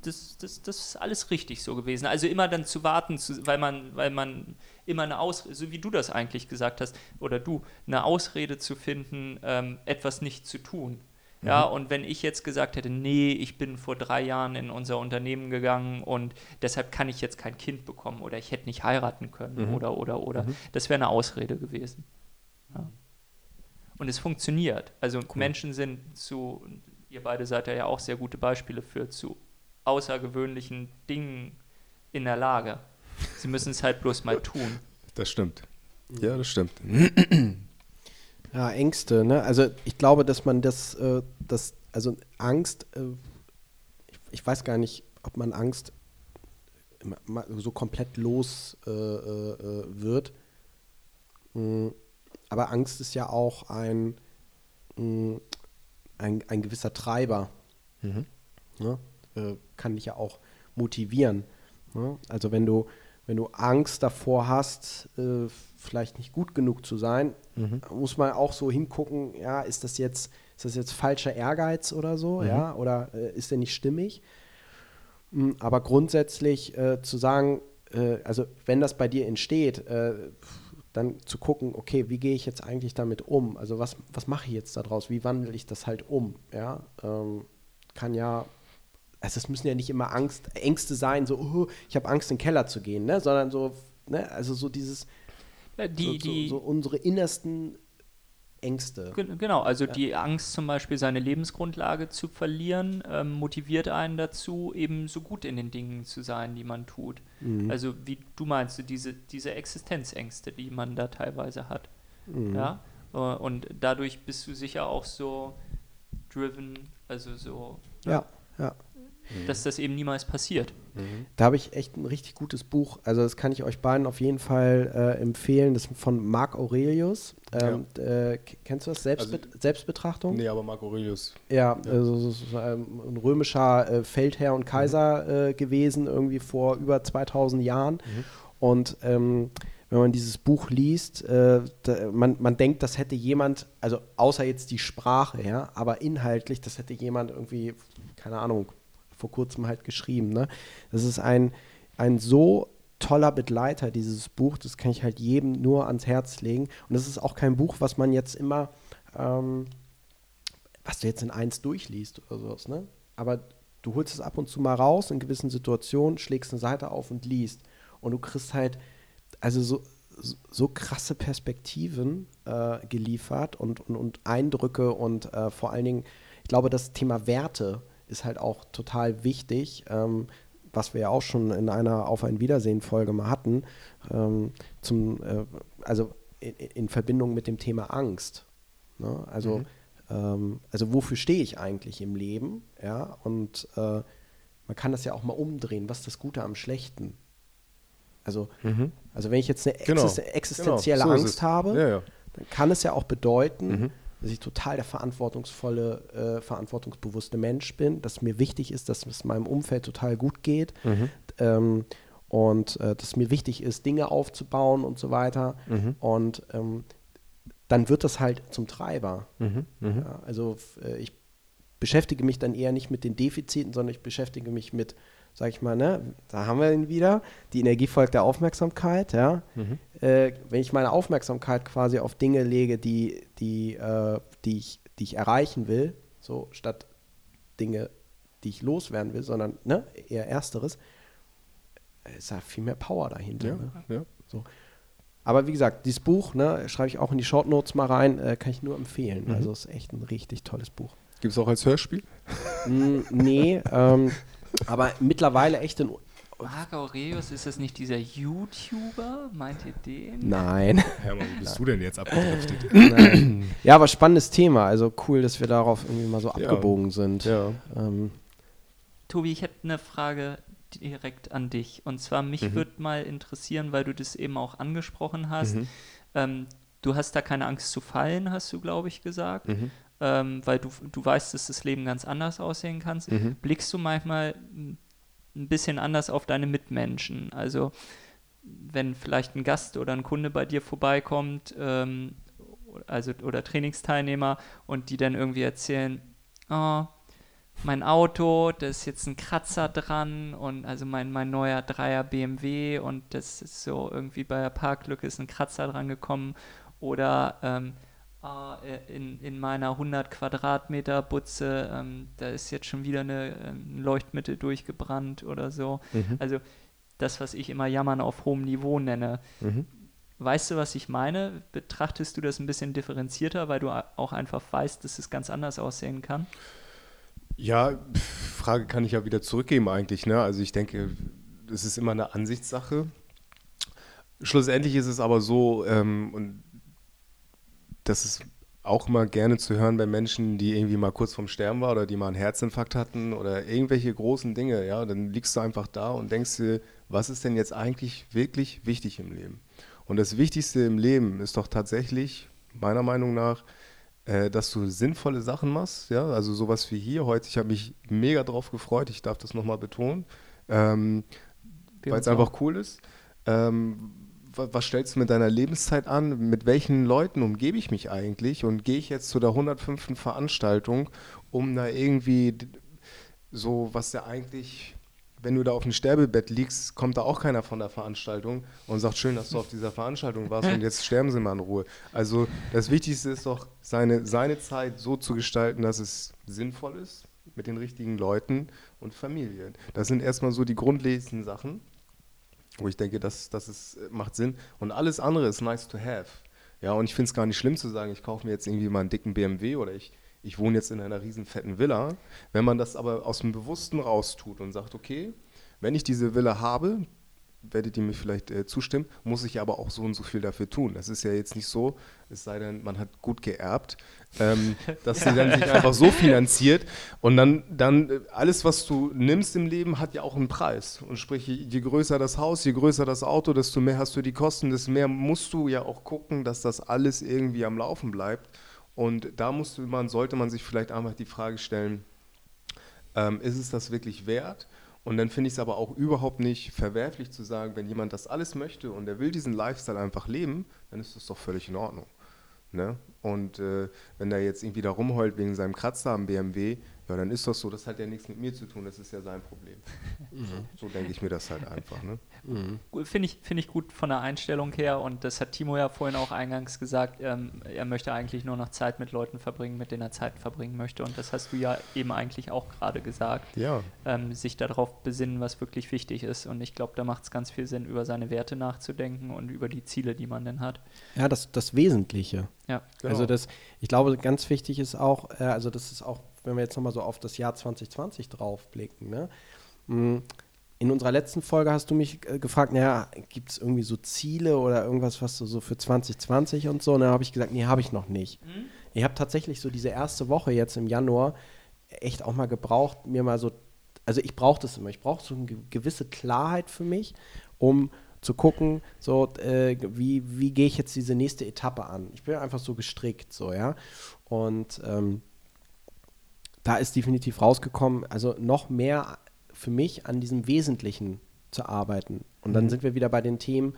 das, das, das ist alles richtig so gewesen. Also immer dann zu warten, zu, weil, man, weil man immer eine Ausrede, so wie du das eigentlich gesagt hast, oder du, eine Ausrede zu finden, ähm, etwas nicht zu tun. Ja, und wenn ich jetzt gesagt hätte, nee, ich bin vor drei Jahren in unser Unternehmen gegangen und deshalb kann ich jetzt kein Kind bekommen oder ich hätte nicht heiraten können Mhm. oder, oder, oder, das wäre eine Ausrede gewesen. Ja. Und es funktioniert. Also Menschen sind zu, ihr beide seid ja auch sehr gute Beispiele für, zu außergewöhnlichen Dingen in der Lage. Sie müssen es halt bloß mal tun. Das stimmt. Ja, das stimmt. Ja, Ängste, ne? Also ich glaube, dass man das, äh, das also Angst, äh, ich, ich weiß gar nicht, ob man Angst so komplett los äh, äh, äh, wird. Mm, Aber Angst ist ja auch ein, mm, ein, ein gewisser Treiber. Ne? Äh, kann dich ja auch motivieren. Ne? Also wenn du, wenn du Angst davor hast, äh, vielleicht nicht gut genug zu sein, muss man auch so hingucken, ja, ist das jetzt, ist das jetzt falscher Ehrgeiz oder so, ja, oder äh, ist der nicht stimmig? Mm, Aber grundsätzlich äh, zu sagen, äh, also wenn das bei dir entsteht, dann zu gucken, okay, wie gehe ich jetzt eigentlich damit um? Also was, was mache ich jetzt daraus? Wie wandle ich das halt um? Ja, ähm, kann ja, also es müssen ja nicht immer Angst, Ängste sein, so, oh, ich habe Angst, in den Keller zu gehen, ne? sondern so, ne? also so dieses, Ja, Die, so, die, so, so unsere innersten Ängste. Gen- Genau, also die Angst zum Beispiel, seine Lebensgrundlage zu verlieren, ähm, motiviert einen dazu, eben so gut in den Dingen zu sein, die man tut. Mhm. Also wie du meinst, diese, diese Existenzängste, die man da teilweise hat. Mhm. Ja? Äh, Und dadurch bist du sicher auch so driven, also so, Ja, ja. Dass das eben niemals passiert. Da habe ich echt ein richtig gutes Buch. Also das kann ich euch beiden auf jeden Fall äh, empfehlen. Das ist von Marc Aurelius. Ähm, äh, k- kennst du das? Selbstbet Selbstbetrachtung? Nee, aber Marc Aurelius. Ja, also so, so, ähm, ein römischer äh, Feldherr und Kaiser äh, gewesen, irgendwie vor über 2000 Jahren. Und ähm, wenn man dieses Buch liest, äh, da, man, man denkt, das hätte jemand, also außer jetzt die Sprache, ja, aber inhaltlich, das hätte jemand irgendwie, keine Ahnung, vor kurzem halt geschrieben. Ne? Das ist ein, ein so toller Begleiter, dieses Buch, das kann ich halt jedem nur ans Herz legen. Und das ist auch kein Buch, was man jetzt immer ähm, was du jetzt in eins durchliest oder sowas, ne? Aber du holst es ab und zu mal raus in gewissen Situationen, schlägst eine Seite auf und liest. Und du kriegst halt, also so, so, krasse Perspektiven äh, geliefert und, und, und Eindrücke und äh, vor allen Dingen, ich glaube, das Thema Werte ist halt auch total wichtig, ähm, was wir ja auch schon in einer Auf ein Wiedersehen-Folge mal hatten, ähm, zum, äh, also in, in Verbindung mit dem Thema Angst. Ne? Also, ähm, also wofür stehe ich eigentlich im Leben? Ja, und äh, man kann das ja auch mal umdrehen. Was ist das Gute am Schlechten? Also, also wenn ich jetzt eine Genau. existen existenzielle Genau, so Angst habe, Ja, ja. dann kann es ja auch bedeuten, Mhm. Dass ich total der verantwortungsvolle, äh, verantwortungsbewusste Mensch bin, dass mir wichtig ist, dass es meinem Umfeld total gut geht Mhm. ähm, und äh, dass mir wichtig ist, Dinge aufzubauen und so weiter. Mhm. Und ähm, dann wird das halt zum Treiber. Mhm. Mhm. Ja, also äh, ich beschäftige mich dann eher nicht mit den Defiziten, sondern ich beschäftige mich mit, sag ich mal, ne, da haben wir ihn wieder, die Energie folgt der Aufmerksamkeit, ja. Mhm. Äh, wenn ich meine Aufmerksamkeit quasi auf Dinge lege, die, die, äh, die, ich, die ich erreichen will, so statt Dinge, die ich loswerden will, sondern ne, eher ersteres, äh, ist da viel mehr Power dahinter. Ja, Ne? ja. Aber wie gesagt, dieses Buch, ne, schreibe ich auch in die Short Notes mal rein, äh, kann ich nur empfehlen. Mhm. Also ist echt ein richtig tolles Buch. Gibt es auch als Hörspiel? Mm, nee, ähm, aber mittlerweile echt in. Marc Aurelius, ist das nicht dieser YouTuber? Meint ihr den? Nein. Hermann, wie bist du denn jetzt abgedriftet? Nein. Ja, aber spannendes Thema. Also cool, dass wir darauf irgendwie mal so Ja. abgebogen sind. ja. Ähm, Tobi, ich hätte eine Frage direkt an dich. Und zwar, mich Mhm. würde mal interessieren, weil du das eben auch angesprochen hast. Mhm. Ähm, du hast da keine Angst zu fallen, hast du, glaube ich, gesagt. Mhm. Ähm, weil du, du weißt, dass das Leben ganz anders aussehen kann. Mhm. Blickst du manchmal ein bisschen anders auf deine Mitmenschen? Also, wenn vielleicht ein Gast oder ein Kunde bei dir vorbeikommt, ähm, also oder Trainingsteilnehmer und die dann irgendwie erzählen, oh, mein Auto, da ist jetzt ein Kratzer dran und also mein, mein neuer Dreier BMW und das ist so irgendwie bei der Parklücke ist ein Kratzer dran gekommen oder ähm, äh, in, in meiner 100 Quadratmeter Butze, ähm, da ist jetzt schon wieder eine, ein Leuchtmittel durchgebrannt oder so. Mhm. Also das, was ich immer Jammern auf hohem Niveau nenne. Mhm. Weißt du, was ich meine? Betrachtest du das ein bisschen differenzierter, weil du auch einfach weißt, dass es ganz anders aussehen kann? Ja, Frage kann ich ja wieder zurückgeben eigentlich. Ne? Also ich denke, es ist immer eine Ansichtssache. Schlussendlich ist es aber so, ähm, und das ist auch immer gerne zu hören bei Menschen, die irgendwie mal kurz vorm Sterben waren oder die mal einen Herzinfarkt hatten oder irgendwelche großen Dinge, ja, dann liegst du einfach da und denkst dir, was ist denn jetzt eigentlich wirklich wichtig im Leben? Und das Wichtigste im Leben ist doch tatsächlich, meiner Meinung nach, äh, dass du sinnvolle Sachen machst, ja, also sowas wie hier heute, ich habe mich mega drauf gefreut, ich darf das nochmal betonen, ähm, weil es einfach cool ist. Ähm, was stellst du mit deiner Lebenszeit an? Mit welchen Leuten umgebe ich mich eigentlich? Und gehe ich jetzt zu der 105. Veranstaltung, um da irgendwie so, was ja eigentlich, wenn du da auf dem Sterbebett liegst, kommt da auch keiner von der Veranstaltung und sagt, schön, dass du auf dieser Veranstaltung warst und jetzt sterben sie mal in Ruhe. Also das Wichtigste ist doch, seine, seine Zeit so zu gestalten, dass es sinnvoll ist mit den richtigen Leuten und Familie. Das sind erstmal so die grundlegenden Sachen wo ich denke, das, das ist, äh, macht Sinn. Und alles andere ist nice to have. Ja, und ich finde es gar nicht schlimm zu sagen, ich kaufe mir jetzt irgendwie mal einen dicken BMW oder ich, ich wohne jetzt in einer riesen fetten Villa. Wenn man das aber aus dem Bewussten raustut und sagt, okay, wenn ich diese Villa habe, werdet ihr mir vielleicht äh, zustimmen, muss ich aber auch so und so viel dafür tun. Das ist ja jetzt nicht so, es sei denn, man hat gut geerbt, ähm, dass sie dann sich einfach so finanziert und dann, dann äh, alles, was du nimmst im Leben, hat ja auch einen Preis. Und sprich, je, größer das Haus, je größer das Auto, desto mehr hast du die Kosten, desto mehr musst du ja auch gucken, dass das alles irgendwie am Laufen bleibt. Und da musste man, sollte man sich vielleicht einfach die Frage stellen, ähm, ist es das wirklich wert? Und dann finde ich es aber auch überhaupt nicht verwerflich zu sagen, wenn jemand das alles möchte und er will diesen Lifestyle einfach leben, dann ist das doch völlig in Ordnung. Ne? Und äh, wenn er jetzt irgendwie da rumheult wegen seinem Kratzer am BMW, ja, dann ist das so, das hat ja nichts mit mir zu tun, das ist ja sein Problem. So, so denke ich mir das halt einfach. Ne? Gut, Finde ich, finde ich gut von der Einstellung her und das hat Timo ja vorhin auch eingangs gesagt, ähm, er möchte eigentlich nur noch Zeit mit Leuten verbringen, mit denen er Zeit verbringen möchte und das hast du ja eben eigentlich auch gerade gesagt, Ja, ähm, sich darauf besinnen, was wirklich wichtig ist und ich glaube, da macht es ganz viel Sinn, über seine Werte nachzudenken und über die Ziele, die man denn hat. Ja, das, das Wesentliche. Ja, genau. Also das, ich glaube, ganz wichtig ist auch, äh, also das ist auch, wenn wir jetzt nochmal so auf das Jahr 2020 draufblicken, ne? Mm, In unserer letzten Folge hast du mich äh, gefragt, naja, gibt es irgendwie so Ziele oder irgendwas, was du so für 2020 und so? Und dann habe ich gesagt, nee, habe ich noch nicht. Ich habe tatsächlich so diese erste Woche jetzt im Januar echt auch mal gebraucht, mir mal so, also ich brauche das immer, ich brauche so eine ge- gewisse Klarheit für mich, um zu gucken, so, äh, wie, wie gehe ich jetzt diese nächste Etappe an? Ich bin einfach so gestrickt, so, ja. Und ähm, da ist definitiv rausgekommen, also noch mehr für mich an diesem Wesentlichen zu arbeiten. Und dann sind wir wieder bei den Themen,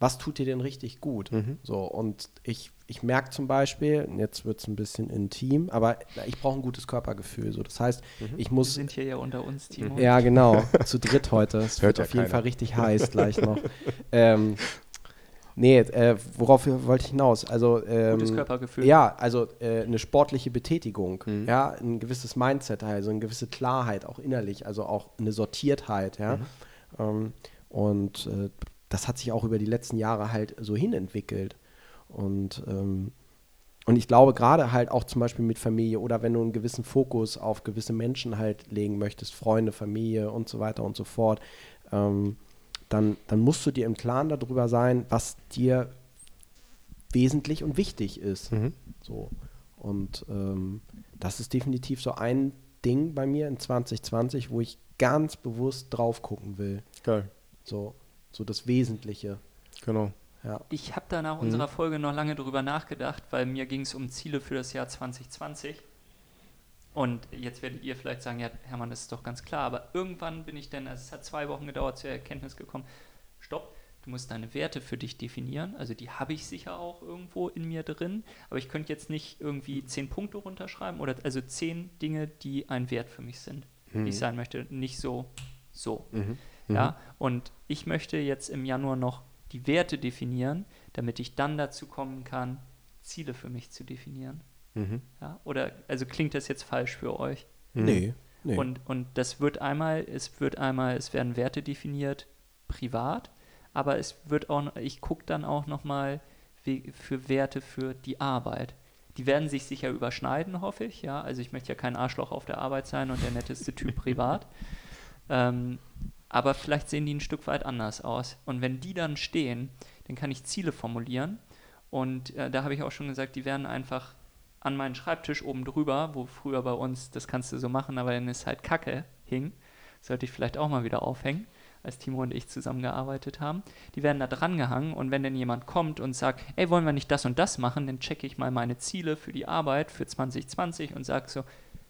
was tut dir denn richtig gut? So, und ich, ich merke zum Beispiel, jetzt wird es ein bisschen intim, aber ich brauche ein gutes Körpergefühl. So, das heißt, ich wir muss sind hier ja unter uns, Timo. ja, genau. Zu dritt heute. Es Hört wird ja auf jeden keiner. Fall richtig heiß gleich noch. ähm, nee, äh, worauf wollte ich hinaus? Also, ähm, Gutes Körpergefühl. Ja, also äh, eine sportliche Betätigung. Mhm. Ja, ein gewisses Mindset, also eine gewisse Klarheit, auch innerlich, also auch eine Sortiertheit. Ja. Mhm. Ähm, und äh, das hat sich auch über die letzten Jahre halt so hinentwickelt. Und ähm, und ich glaube, gerade halt auch zum Beispiel mit Familie oder wenn du einen gewissen Fokus auf gewisse Menschen halt legen möchtest, Freunde, Familie und so weiter und so fort, ähm, dann, dann musst du dir im Klaren darüber sein, was dir wesentlich und wichtig ist. Mhm. So. Und ähm, das ist definitiv so ein Ding bei mir in 2020, wo ich ganz bewusst drauf gucken will. geil. So, so das Wesentliche. Genau. Ja. Ich habe da nach Mhm. unserer Folge noch lange drüber nachgedacht, weil mir ging es um Ziele für das Jahr 2020. Und jetzt werdet ihr vielleicht sagen, ja, Hermann, das ist doch ganz klar, aber irgendwann bin ich dann, also es hat zwei Wochen gedauert, zur Erkenntnis gekommen, stopp, du musst deine Werte für dich definieren, also die habe ich sicher auch irgendwo in mir drin, aber ich könnte jetzt nicht irgendwie zehn Punkte runterschreiben oder also zehn Dinge, die ein Wert für mich sind, wie ich sein möchte, nicht so, so. Ja, und ich möchte jetzt im Januar noch die Werte definieren, damit ich dann dazu kommen kann, Ziele für mich zu definieren. Mhm. Ja? Oder also klingt das jetzt falsch für euch? Mhm. Nee. nee. Und, und das wird einmal, es wird einmal, es werden Werte definiert, privat, aber es wird auch, ich gucke dann auch nochmal für Werte für die Arbeit. Die werden sich sicher überschneiden, hoffe ich, ja. Also ich möchte ja kein Arschloch auf der Arbeit sein und der netteste Typ privat. Ähm, aber vielleicht sehen die ein Stück weit anders aus. Und wenn die dann stehen, dann kann ich Ziele formulieren. Und äh, da habe ich auch schon gesagt, die werden einfach an meinen Schreibtisch oben drüber, wo früher bei uns, das kannst du so machen, aber dann ist halt Kacke hing. Sollte ich vielleicht auch mal wieder aufhängen, als Timo und ich zusammengearbeitet haben. Die werden da dran gehangen und wenn dann jemand kommt und sagt, ey, wollen wir nicht das und das machen, dann checke ich mal meine Ziele für die Arbeit für 2020 und sage so,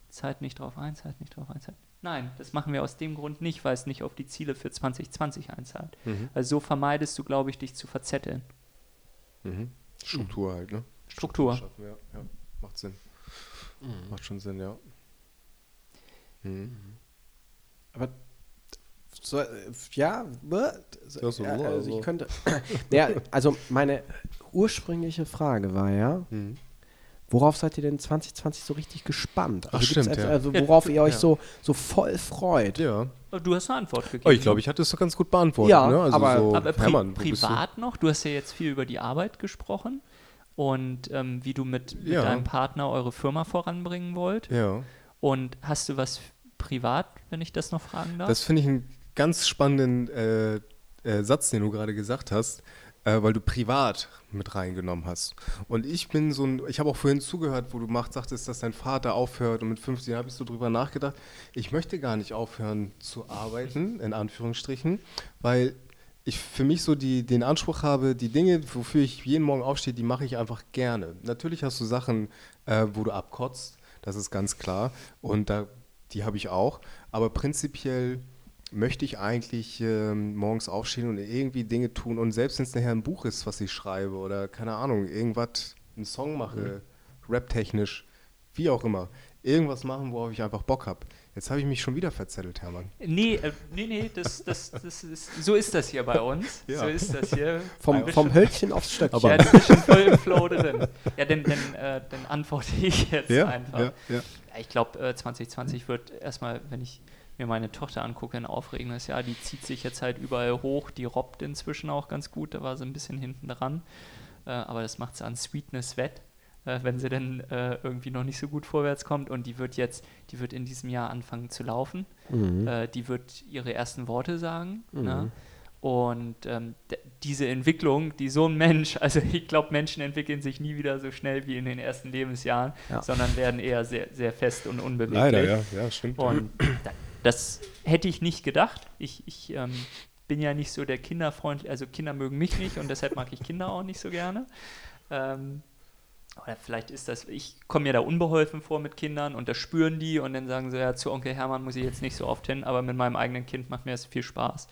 Zeit nicht drauf ein, Zeit nicht drauf ein, Zeit. Nein, das machen wir aus dem Grund nicht, weil es nicht auf die Ziele für 2020 einzahlt. Mhm. Also so vermeidest du, glaube ich, dich zu verzetteln. Mhm. Struktur halt, ne? Struktur. Schaffen, ja, ja. Macht Sinn. Macht schon Sinn, ja. Mhm. Aber so, äh, ja, ne? so, Ja, so, ja, so, also also. ich könnte. ja, also meine ursprüngliche Frage war ja, Mhm. worauf seid ihr denn 2020 so richtig gespannt? Ach, gibt's stimmt, etwa- ja. Also worauf ihr euch Ja. so, so voll freut? Ja. Oh, Du hast eine Antwort gegeben. Oh, ich glaube, ich hatte es doch ganz gut beantwortet. Ja, ne? also aber- so, Aber pri Hermann, privat noch? Du hast ja jetzt viel über die Arbeit gesprochen und ähm, wie du mit, mit Ja. deinem Partner eure Firma voranbringen wollt. Ja. Und hast du was privat, wenn ich das noch fragen darf? Das finde ich einen ganz spannenden äh, äh, Satz, den du gerade gesagt hast, äh, weil du privat mit reingenommen hast. Und ich bin so ein, ich habe auch vorhin zugehört, wo du macht, sagtest, dass dein Vater aufhört und mit 15 habe ich so drüber nachgedacht. Ich möchte gar nicht aufhören zu arbeiten, in Anführungsstrichen, weil ich für mich so die, den Anspruch habe, die Dinge, wofür ich jeden Morgen aufstehe, die mache ich einfach gerne. Natürlich hast du Sachen, äh, wo du abkotzt, das ist ganz klar. Und da, die habe ich auch. Aber prinzipiell möchte ich eigentlich ähm, morgens aufstehen und irgendwie Dinge tun. Und selbst wenn es nachher ein Buch ist, was ich schreibe oder keine Ahnung, irgendwas, einen Song mache, rap-technisch, wie auch immer, irgendwas machen, worauf ich einfach Bock habe. Jetzt habe ich mich schon wieder verzettelt, Hermann. nee, äh, nee, nee, das, das, das ist, so ist das hier bei uns. Ja. So ist das hier. Vom, vom Hölzchen aufs Stöckchen. Aber- Ja, du bist schon voll im Flow drin. Ja, dann, dann, äh, dann antworte ich jetzt einfach. ja, ja. Ja, ich glaube, äh, 2020 wird erstmal, wenn ich mir meine Tochter angucke, ein aufregendes Jahr. Die zieht sich jetzt halt überall hoch. Die robbt inzwischen auch ganz gut. Da war sie ein bisschen hinten dran. Äh, aber das macht sie an Sweetness wett, äh, wenn sie dann äh, irgendwie noch nicht so gut vorwärts kommt. Und die wird jetzt, die wird in diesem Jahr anfangen zu laufen. Mhm. Äh, die wird ihre ersten Worte sagen. Ne? Und ähm, diese Entwicklung, die so ein Mensch, also ich glaube, Menschen entwickeln sich nie wieder so schnell wie in den ersten Lebensjahren, Ja. sondern werden eher sehr, sehr fest und unbeweglich. Leider, ja, ja, stimmt. Und da, das hätte ich nicht gedacht. Ich, ich ähm, bin ja nicht so der Kinderfreund, also Kinder mögen mich nicht und deshalb mag ich Kinder auch nicht so gerne. Ähm, oder vielleicht ist das, ich komme mir da unbeholfen vor mit Kindern und das spüren die und dann sagen sie, ja, zu Onkel Hermann muss ich jetzt nicht so oft hin, aber mit meinem eigenen Kind macht mir das viel Spaß.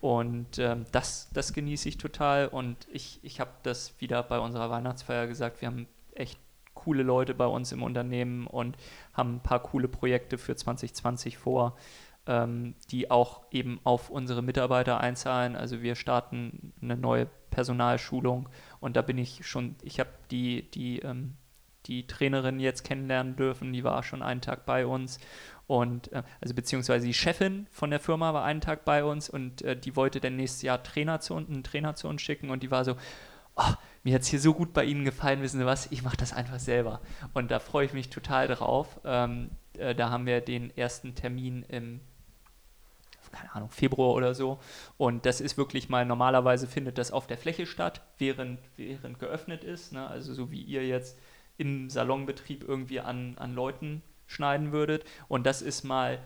Und ähm, das, das genieße ich total und ich, ich habe das wieder bei unserer Weihnachtsfeier gesagt, wir haben echt coole Leute bei uns im Unternehmen und haben ein paar coole Projekte für 2020 vor, ähm, die auch eben auf unsere Mitarbeiter einzahlen. Also wir starten eine neue Personalschulung und da bin ich schon, ich habe die, die, ähm, die Trainerin jetzt kennenlernen dürfen, die war schon einen Tag bei uns und äh, also beziehungsweise die Chefin von der Firma war einen Tag bei uns und äh, die wollte dann nächstes Jahr Trainer zu uns, einen Trainer zu uns schicken und die war so, oh, mir hat es hier so gut bei Ihnen gefallen, wissen Sie was, ich mache das einfach selber. Und da freue ich mich total drauf. Ähm, äh, da haben wir den ersten Termin im, keine Ahnung, Februar oder so. Und das ist wirklich mal, normalerweise findet das auf der Fläche statt, während, während geöffnet ist. Ne? Also so wie ihr jetzt im Salonbetrieb irgendwie an, an Leuten schneiden würdet. Und das ist mal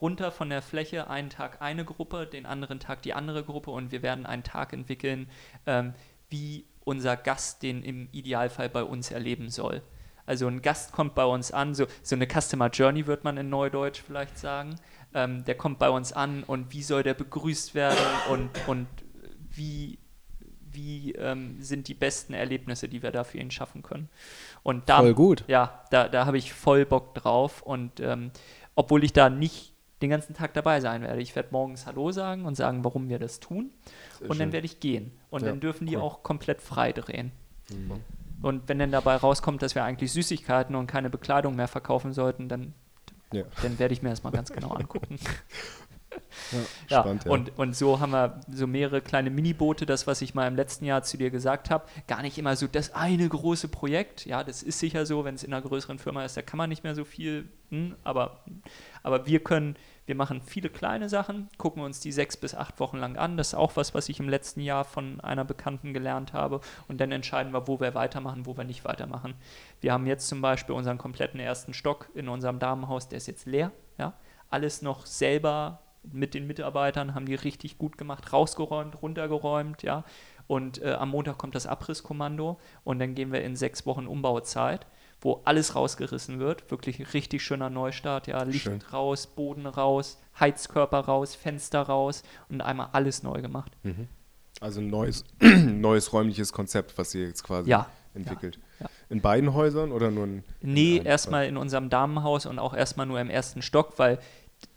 runter von der Fläche, einen Tag eine Gruppe, den anderen Tag die andere Gruppe und wir werden einen Tag entwickeln, ähm, wie unser Gast den im Idealfall bei uns erleben soll. Also ein Gast kommt bei uns an, so, so eine Customer Journey wird man in Neudeutsch vielleicht sagen. Ähm, der kommt bei uns an und wie soll der begrüßt werden und, und wie, wie ähm, sind die besten Erlebnisse, die wir da für ihn schaffen können. Und da, Voll gut. ja, da, da habe ich voll Bock drauf. Und ähm, obwohl ich da nicht den ganzen Tag dabei sein werde. Ich werde morgens Hallo sagen und sagen, warum wir das tun. Sehr und dann werde ich gehen. Und Ja, dann dürfen die cool. auch komplett frei drehen. Und wenn dann dabei rauskommt, dass wir eigentlich Süßigkeiten und keine Bekleidung mehr verkaufen sollten, dann, Ja. dann werde ich mir das mal ganz genau angucken. Ja, Ja, spannend, ja. Und, und so haben wir so mehrere kleine Miniboote, das, was ich mal im letzten Jahr zu dir gesagt habe, gar nicht immer so das eine große Projekt. Ja, das ist sicher so, wenn es in einer größeren Firma ist, da kann man nicht mehr so viel, hm, aber, aber wir können, wir machen viele kleine Sachen, gucken uns die sechs bis acht Wochen lang an. Das ist auch was, was ich im letzten Jahr von einer Bekannten gelernt habe. Und dann entscheiden wir, wo wir weitermachen, wo wir nicht weitermachen. Wir haben jetzt zum Beispiel unseren kompletten ersten Stock in unserem Damenhaus, der ist jetzt leer. Ja, alles noch selber mit den Mitarbeitern, haben die richtig gut gemacht, rausgeräumt, runtergeräumt, ja. Und äh, am Montag kommt das Abrisskommando und dann gehen wir in sechs Wochen Umbauzeit, wo alles rausgerissen wird. Wirklich ein richtig schöner Neustart, ja. Licht Schön. raus, Boden raus, Heizkörper raus, Fenster raus und einmal alles neu gemacht. Also ein neues, neues räumliches Konzept, was ihr jetzt quasi Ja, entwickelt. ja, ja. In beiden Häusern oder nur in. Nee, erstmal in unserem Damenhaus und auch erstmal nur im ersten Stock, weil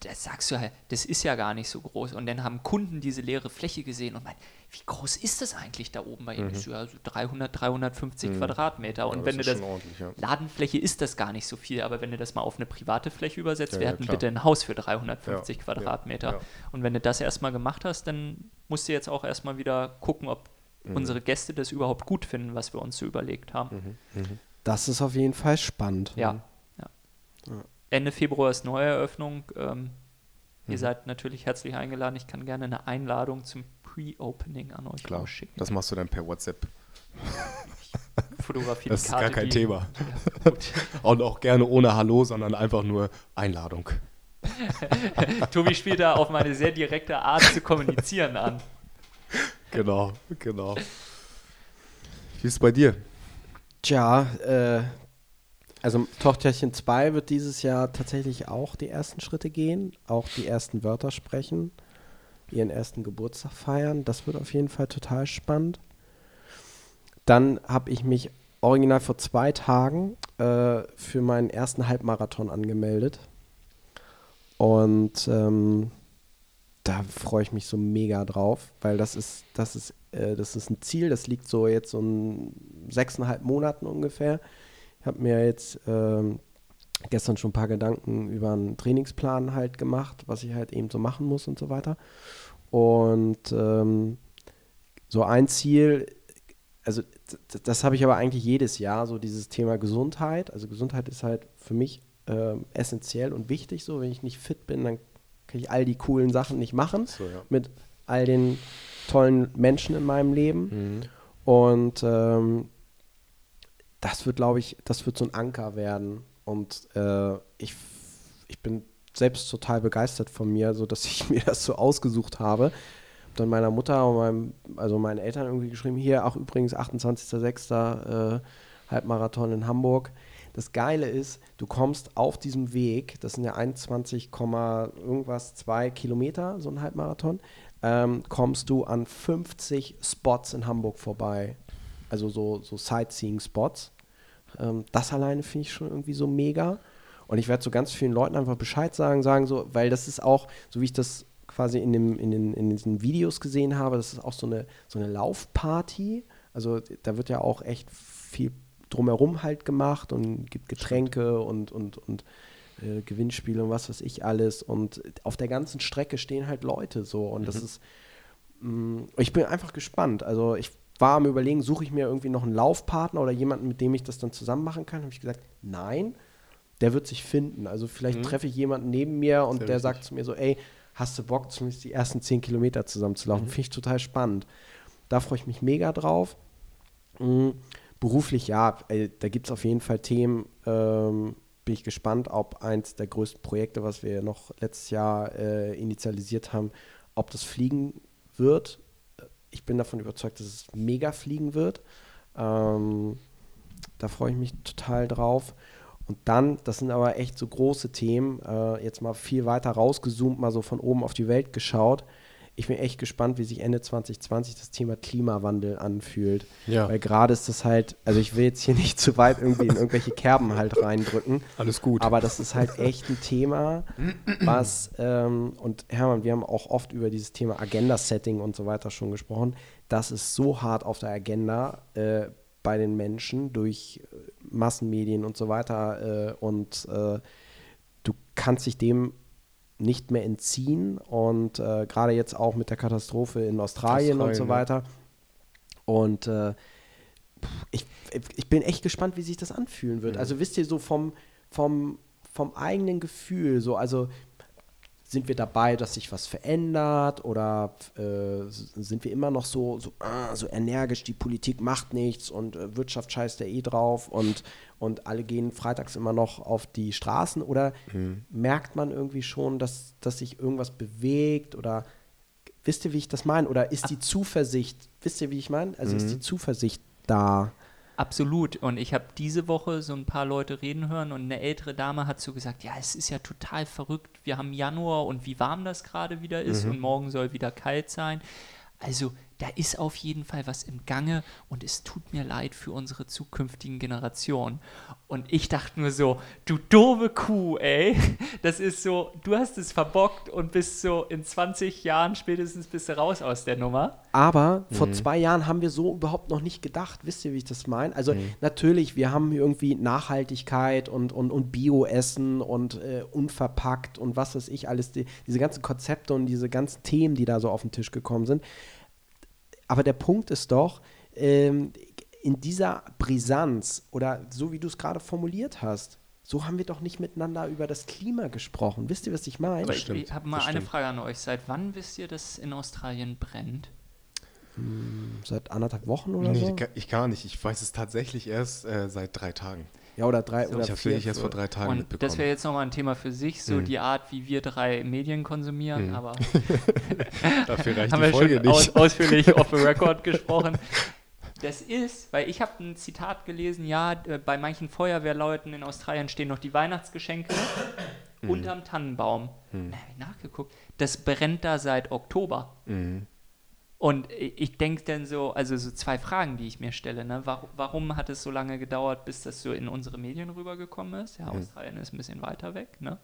das sagst du halt, das ist ja gar nicht so groß. Und dann haben Kunden diese leere Fläche gesehen und meinen, wie groß ist das eigentlich da oben bei Ihnen? Das ist ja so 300, 350 Quadratmeter. Und Mhm. Ja, wenn du das, ja. Ladenfläche ist das gar nicht so viel, aber wenn du das mal auf eine private Fläche übersetzt, Ja, wir klar. bitte ein Haus für 350 Ja, Quadratmeter. ja, ja. Und wenn du das erstmal gemacht hast, dann musst du jetzt auch erstmal wieder gucken, ob Mhm. unsere Gäste das überhaupt gut finden, was wir uns so überlegt haben. Das ist auf jeden Fall spannend. Ja, ja. Ende Februar ist Neueröffnung. Ähm, Mhm. Ihr seid natürlich herzlich eingeladen. Ich kann gerne eine Einladung zum Pre-Opening an euch Klar, rausschicken. das machst du dann per WhatsApp. Fotografie Das die ist Karte, gar kein die- Thema. Ja. Und auch gerne ohne Hallo, sondern einfach nur Einladung. Tobi spielt da auf meine sehr direkte Art zu kommunizieren an. Genau, genau. Wie ist es bei dir? Tja, äh, also Tochterchen 2 wird dieses Jahr tatsächlich auch die ersten Schritte gehen, auch die ersten Wörter sprechen, ihren ersten Geburtstag feiern. Das wird auf jeden Fall total spannend. Dann habe ich mich original vor zwei Tagen äh, für meinen ersten Halbmarathon angemeldet. Und ähm, da freue ich mich so mega drauf, weil das ist, das ist, äh, das ist ein Ziel, das liegt so jetzt so in sechseinhalb Monaten ungefähr. Ich habe mir jetzt ähm, gestern schon ein paar Gedanken über einen Trainingsplan halt gemacht, was ich halt eben so machen muss und so weiter. Und ähm, so ein Ziel, also das habe ich aber eigentlich jedes Jahr, so dieses Thema Gesundheit. Also Gesundheit ist halt für mich ähm, essentiell und wichtig. So, wenn ich nicht fit bin, dann kann ich all die coolen Sachen nicht machen So, ja. mit all den tollen Menschen in meinem Leben. Mhm. Und ähm, das wird, glaube ich, das wird so ein Anker werden. Und äh, ich, ich bin selbst total begeistert von mir, so dass ich mir das so ausgesucht habe. Hab dann meiner Mutter und meinem, also meinen Eltern irgendwie geschrieben, hier auch übrigens 28.06. Äh, Halbmarathon in Hamburg. Das Geile ist, du kommst auf diesem Weg, das sind ja 21, Komma irgendwas, zwei Kilometer, so ein Halbmarathon, ähm, kommst du an 50 Spots in Hamburg vorbei. Also so, so Sightseeing-Spots. Ähm, das alleine finde ich schon irgendwie so mega. Und ich werde so ganz vielen Leuten einfach Bescheid sagen, sagen so, weil das ist auch, so wie ich das quasi in, dem, in, den, in diesen Videos gesehen habe, das ist auch so eine, so eine Laufparty. Also da wird ja auch echt viel drumherum halt gemacht und gibt Getränke und, und, und äh, Gewinnspiele und was weiß ich alles. Und auf der ganzen Strecke stehen halt Leute so. Und das ist, mh, ich bin einfach gespannt. Also ich war am überlegen, suche ich mir irgendwie noch einen Laufpartner oder jemanden, mit dem ich das dann zusammen machen kann. Habe ich gesagt, nein, der wird sich finden. Also vielleicht treffe ich jemanden neben mir und Sehr der richtig. sagt zu mir so, ey, hast du Bock, zumindest die ersten zehn Kilometer zusammen zu laufen? Finde ich total spannend. Da freue ich mich mega drauf. Mhm. Beruflich, ja, ey, da gibt es auf jeden Fall Themen. Ähm, bin ich gespannt, ob eins der größten Projekte, was wir noch letztes Jahr äh, initialisiert haben, ob das fliegen wird. Ich bin davon überzeugt, dass es mega fliegen wird. Ähm, da freue ich mich total drauf. Und dann, das sind aber echt so große Themen, äh, jetzt mal viel weiter rausgezoomt, mal so von oben auf die Welt geschaut. Ich bin echt gespannt, wie sich Ende 2020 das Thema Klimawandel anfühlt. Ja. Weil gerade ist das halt, also ich will jetzt hier nicht zu weit irgendwie in irgendwelche Kerben halt reindrücken. Alles gut. Aber das ist halt echt ein Thema, was, ähm, und Hermann, wir haben auch oft über dieses Thema Agenda-Setting und so weiter schon gesprochen. Das ist so hart auf der Agenda, äh, bei den Menschen durch äh, Massenmedien und so weiter. Äh, und äh, du kannst dich dem nicht mehr entziehen. Und äh, gerade jetzt auch mit der Katastrophe in Australien, Australien und so weiter. Und äh, ich, ich bin echt gespannt, wie sich das anfühlen wird. Mhm. Also wisst ihr, so vom, vom, vom eigenen Gefühl, so, also sind wir dabei, dass sich was verändert oder äh, sind wir immer noch so, so, ah, so energisch, die Politik macht nichts und äh, Wirtschaft scheißt ja eh drauf und, und alle gehen freitags immer noch auf die Straßen oder mhm. merkt man irgendwie schon, dass, dass sich irgendwas bewegt oder wisst ihr, wie ich das meine? Oder ist die Zuversicht, wisst ihr, wie ich meine? Also mhm. ist die mhm. Zuversicht da? Absolut. Und ich habe diese Woche so ein paar Leute reden hören und eine ältere Dame hat so gesagt, ja, es ist ja total verrückt. Wir haben Januar und wie warm das gerade wieder ist mhm. und morgen soll wieder kalt sein. Also da ist auf jeden Fall was im Gange und es tut mir leid für unsere zukünftigen Generationen. Und ich dachte nur so, du doofe Kuh, ey. Das ist so, du hast es verbockt und bist so in 20 Jahren spätestens bist du raus aus der Nummer. Aber mhm. vor zwei Jahren haben wir so überhaupt noch nicht gedacht. Wisst ihr, wie ich das meine? Also mhm. natürlich, wir haben irgendwie Nachhaltigkeit und, und, und Bio-Essen und äh, unverpackt und was weiß ich alles, die, diese ganzen Konzepte und diese ganzen Themen, die da so auf den Tisch gekommen sind. Aber der Punkt ist doch, ähm, in dieser Brisanz oder so wie du es gerade formuliert hast, so haben wir doch nicht miteinander über das Klima gesprochen. Wisst ihr, was ich meine? Ich, ich habe mal eine Frage an euch. Seit wann wisst ihr, dass in Australien brennt? Hm, seit anderthalb Wochen oder nee, so? Ich, gar nicht. Ich weiß es tatsächlich erst äh, seit drei Tagen. Ja, oder drei so, oder Ich habe wirklich erst vor drei Tagen und mitbekommen. Das wäre jetzt nochmal ein Thema für sich, so mhm. die Art, wie wir drei Medien konsumieren, mhm. aber dafür reicht haben die Folge schon nicht. Aus, ausführlich off the record gesprochen. Das ist, weil ich habe ein Zitat gelesen, ja, äh, bei manchen Feuerwehrleuten in Australien stehen noch die Weihnachtsgeschenke mhm. unterm Tannenbaum. Mhm. Da habe ich nachgeguckt. Das brennt da seit Oktober. Mhm. Und ich denke dann so, also so zwei Fragen, die ich mir stelle. Ne? Warum, warum, hat es so lange gedauert, bis das so in unsere Medien rübergekommen ist? Ja, mhm. Australien ist ein bisschen weiter weg. Ne?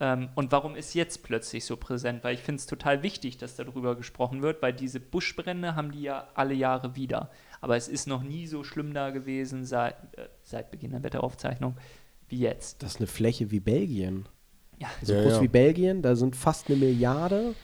Ähm, und warum ist jetzt plötzlich so präsent? Weil ich finde es total wichtig, dass darüber gesprochen wird, weil diese Buschbrände haben die ja alle Jahre wieder. Aber es ist noch nie so schlimm da gewesen seit, äh, seit Beginn der Wetteraufzeichnung wie jetzt. Das ist eine Fläche wie Belgien. Ja. So ja, groß ja. wie Belgien, da sind fast eine Milliarde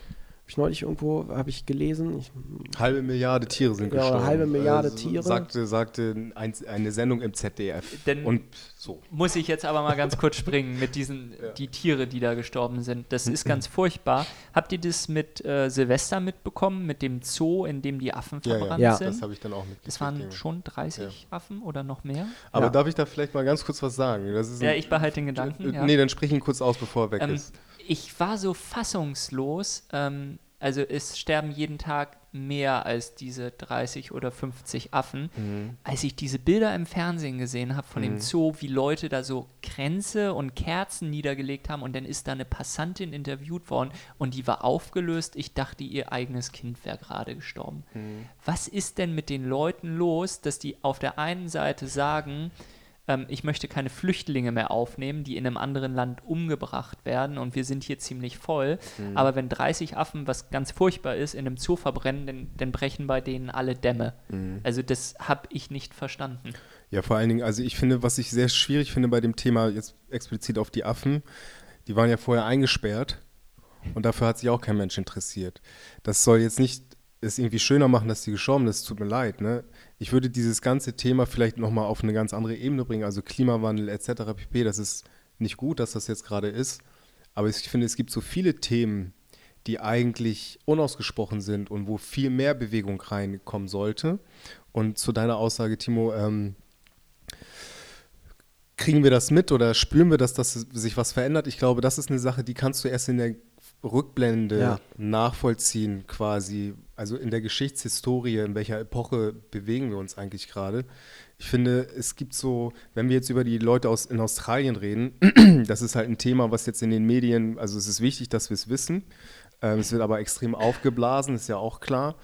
ich neulich irgendwo, habe ich gelesen. Ich, halbe Milliarde Tiere sind ja, gestorben. halbe Milliarde also, Tiere. Sagte, sagte ein, eine Sendung im ZDF. Denn und so. Muss ich jetzt aber mal ganz kurz springen mit diesen, ja. die Tiere, die da gestorben sind. Das ist ganz furchtbar. Habt ihr das mit äh, Silvester mitbekommen, mit dem Zoo, in dem die Affen verbrannt ja, sind? Ja, das habe ich dann auch mitgekriegt. Das waren schon 30 Affen oder noch mehr? Aber darf ich da vielleicht mal ganz kurz was sagen? ja, ich behalte den Gedanken. Äh, nee, dann sprich ihn kurz aus, bevor er weg ähm, ist ich war so fassungslos. Ähm, also es sterben jeden Tag mehr als diese 30 oder 50 Affen. Mhm. Als ich diese Bilder im Fernsehen gesehen habe von mhm. dem Zoo, wie Leute da so Kränze und Kerzen niedergelegt haben und dann ist da eine Passantin interviewt worden und die war aufgelöst. Ich dachte, ihr eigenes Kind wäre gerade gestorben. Mhm. Was ist denn mit den Leuten los, dass die auf der einen Seite sagen, ähm, ich möchte keine Flüchtlinge mehr aufnehmen, die in einem anderen Land umgebracht werden und wir sind hier ziemlich voll. Mhm. Aber wenn 30 Affen, was ganz furchtbar ist, in einem Zoo verbrennen, dann, dann brechen bei denen alle Dämme. Mhm. Also das habe ich nicht verstanden. Ja, vor allen Dingen, also ich finde, was ich sehr schwierig finde bei dem Thema, jetzt explizit auf die Affen, die waren ja vorher eingesperrt und dafür hat sich auch kein Mensch interessiert. Das soll jetzt nicht es irgendwie schöner machen, dass die gestorben ist, tut mir leid. Ne? Ich würde dieses ganze Thema vielleicht nochmal auf eine ganz andere Ebene bringen, also Klimawandel etc. pp. Das ist nicht gut, dass das jetzt gerade ist. Aber ich finde, es gibt so viele Themen, die eigentlich unausgesprochen sind und wo viel mehr Bewegung reinkommen sollte. Und zu deiner Aussage, Timo, ähm, kriegen wir das mit oder spüren wir, dass das sich was verändert? Ich glaube, das ist eine Sache, die kannst du erst in der Rückblende ja. nachvollziehen quasi, also in der Geschichtshistorie, in welcher Epoche bewegen wir uns eigentlich gerade. Ich finde, es gibt so, wenn wir jetzt über die Leute aus, in Australien reden, das ist halt ein Thema, was jetzt in den Medien, also es ist wichtig, dass wir es wissen. Ähm, es wird aber extrem aufgeblasen, ist ja auch klar.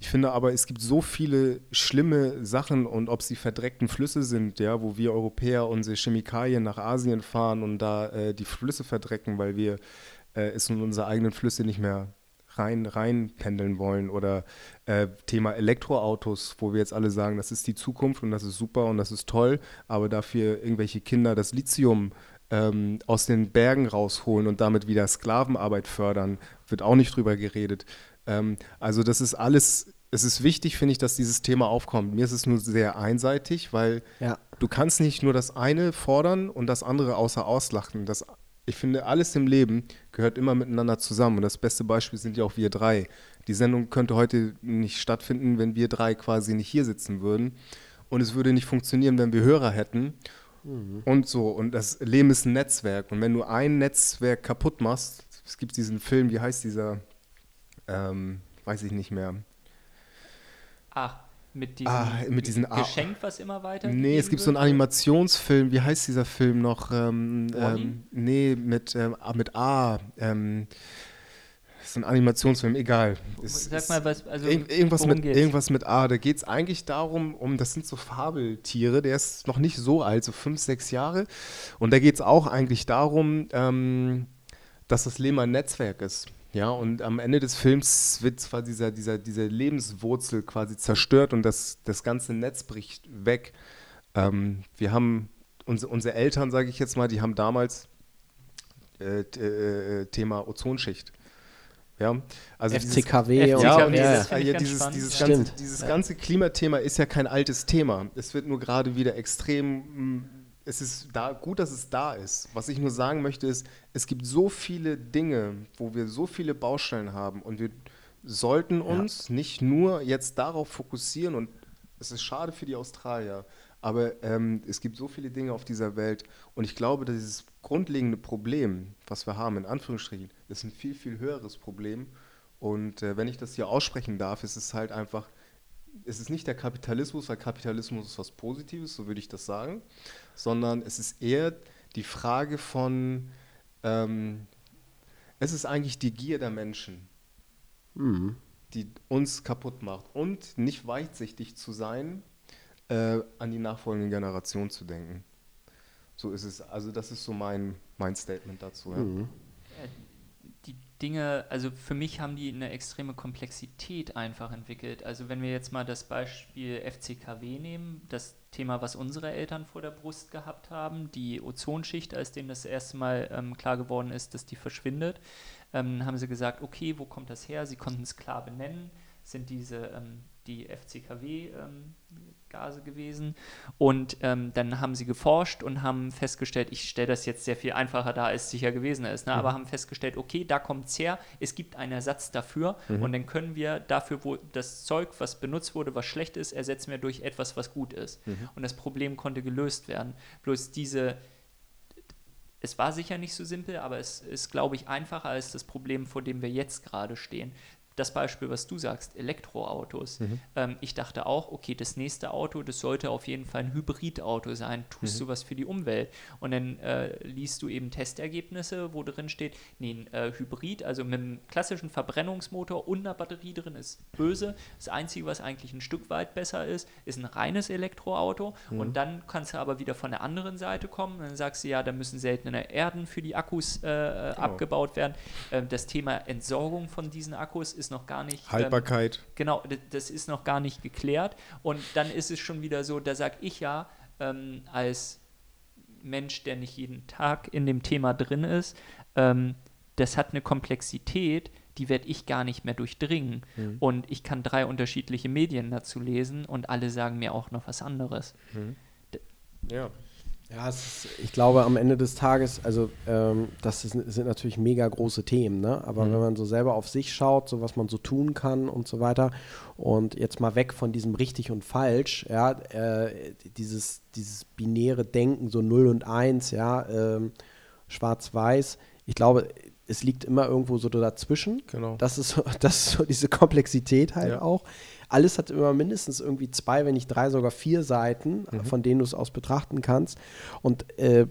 Ich finde aber, es gibt so viele schlimme Sachen und ob sie verdreckten Flüsse sind, ja, wo wir Europäer unsere Chemikalien nach Asien fahren und da äh, die Flüsse verdrecken, weil wir äh, es in unsere eigenen Flüsse nicht mehr rein, rein pendeln wollen. Oder äh, Thema Elektroautos, wo wir jetzt alle sagen, das ist die Zukunft und das ist super und das ist toll, aber dafür irgendwelche Kinder das Lithium ähm, aus den Bergen rausholen und damit wieder Sklavenarbeit fördern, wird auch nicht drüber geredet. Ähm, also das ist alles es ist wichtig, finde ich, dass dieses Thema aufkommt. Mir ist es nur sehr einseitig, weil Ja. du kannst nicht nur das eine fordern und das andere außer auslachen. Das, ich finde, alles im Leben gehört immer miteinander zusammen. Und das beste Beispiel sind ja auch wir drei. Die Sendung könnte heute nicht stattfinden, wenn wir drei quasi nicht hier sitzen würden. Und es würde nicht funktionieren, wenn wir Hörer hätten. Und so. Und das Leben ist ein Netzwerk. Und wenn du ein Netzwerk kaputt machst, es gibt diesen Film, wie heißt dieser? Ähm, weiß ich nicht mehr. Ach, mit diesem, Ah, mit diesen A- Geschenk, was immer weiter. Nee, es gibt so einen Animationsfilm, wie heißt dieser Film noch? Ähm, ähm, nee, mit, ähm, A- mit A. Ähm, das ist ein Animationsfilm, egal. Es, Sag mal, was, also, Irg irgendwas, mit, geht's? irgendwas mit A. Da geht es eigentlich darum, um, das sind so Fabeltiere, der ist noch nicht so alt, so fünf, sechs Jahre. Und da geht es auch eigentlich darum, ähm, dass das Leben ein Netzwerk ist. Ja, und am Ende des Films wird zwar dieser, dieser, diese Lebenswurzel quasi zerstört und das, das ganze Netz bricht weg. Ähm, wir haben, unsere, unsere Eltern, sage ich jetzt mal, die haben damals äh, t- äh, Thema Ozonschicht. Ja, also dieses- FCKW und ja, und das dieses, ja, ganz dieses, spannend. dieses, Stimmt. ganze, dieses ganze Klimathema ist ja kein altes Thema. Es wird nur gerade wieder extrem. Es ist da gut, dass es da ist. Was ich nur sagen möchte, ist, es gibt so viele Dinge, wo wir so viele Baustellen haben und wir sollten uns nicht nur jetzt darauf fokussieren und es ist schade für die Australier, aber ähm, es gibt so viele Dinge auf dieser Welt und ich glaube, dass dieses grundlegende Problem, was wir haben, in Anführungsstrichen, ist ein viel, viel höheres Problem. Und äh, wenn ich das hier aussprechen darf, ist es halt einfach, es ist nicht der Kapitalismus, weil Kapitalismus ist was Positives, so würde ich das sagen, sondern es ist eher die Frage von, ähm, es ist eigentlich die Gier der Menschen Mhm. die uns kaputt macht und nicht weitsichtig zu sein, äh, an die nachfolgenden Generationen zu denken. So ist es. Also das ist so mein, mein Statement dazu. Ja. Mhm. Die Dinge, also für mich haben die eine extreme Komplexität einfach entwickelt. Also wenn wir jetzt mal das Beispiel FCKW nehmen, das Thema, was unsere Eltern vor der Brust gehabt haben, die Ozonschicht, als denen das erste Mal ähm, klar geworden ist, dass die verschwindet, ähm, haben sie gesagt, okay, wo kommt das her? Sie konnten es klar benennen, sind diese ähm, die FCKW-Gase gewesen. Und ähm, dann haben sie geforscht und haben festgestellt, ich stelle das jetzt sehr viel einfacher dar, als es sicher gewesen ist, ne? aber haben festgestellt, okay, da kommt es her, es gibt einen Ersatz dafür und dann können wir dafür, wo das Zeug, was benutzt wurde, was schlecht ist, ersetzen wir durch etwas, was gut ist. Und das Problem konnte gelöst werden. Bloß diese es war sicher nicht so simpel, aber es ist, glaube ich, einfacher als das Problem, vor dem wir jetzt gerade stehen. Das Beispiel, was du sagst, Elektroautos. Ähm, ich dachte auch, okay, das nächste Auto, das sollte auf jeden Fall ein Hybridauto sein. Tust du was für die Umwelt? Und dann äh, liest du eben Testergebnisse, wo drin steht, nee, ein äh, Hybrid, also mit einem klassischen Verbrennungsmotor und einer Batterie drin ist böse. Das Einzige, was eigentlich ein Stück weit besser ist, ist ein reines Elektroauto. Und dann kannst du aber wieder von der anderen Seite kommen. Und dann sagst du, ja, da müssen seltene Erden für die Akkus äh, abgebaut werden. Ähm, das Thema Entsorgung von diesen Akkus ist noch gar nicht. ähm, Haltbarkeit. Genau, d- das ist noch gar nicht geklärt. Und dann ist es schon wieder so, da sage ich ja, ähm, als Mensch, der nicht jeden Tag in dem Thema drin ist, ähm, das hat eine Komplexität, die werde ich gar nicht mehr durchdringen. Und ich kann drei unterschiedliche Medien dazu lesen und alle sagen mir auch noch was anderes. Ja. Ja, es ist, ich glaube, am Ende des Tages, also ähm, das ist, sind natürlich mega große Themen, ne? aber wenn man so selber auf sich schaut, so was man so tun kann und so weiter und jetzt mal weg von diesem richtig und falsch, ja, äh, dieses, dieses binäre Denken, so 0 und 1, ja, ähm, schwarz-weiß, ich glaube, es liegt immer irgendwo so dazwischen. Genau. Das ist, so, das ist so diese Komplexität halt Ja. auch. Alles hat immer mindestens irgendwie zwei, wenn nicht drei, sogar vier Seiten, Mhm. von denen du es aus betrachten kannst. Und äh,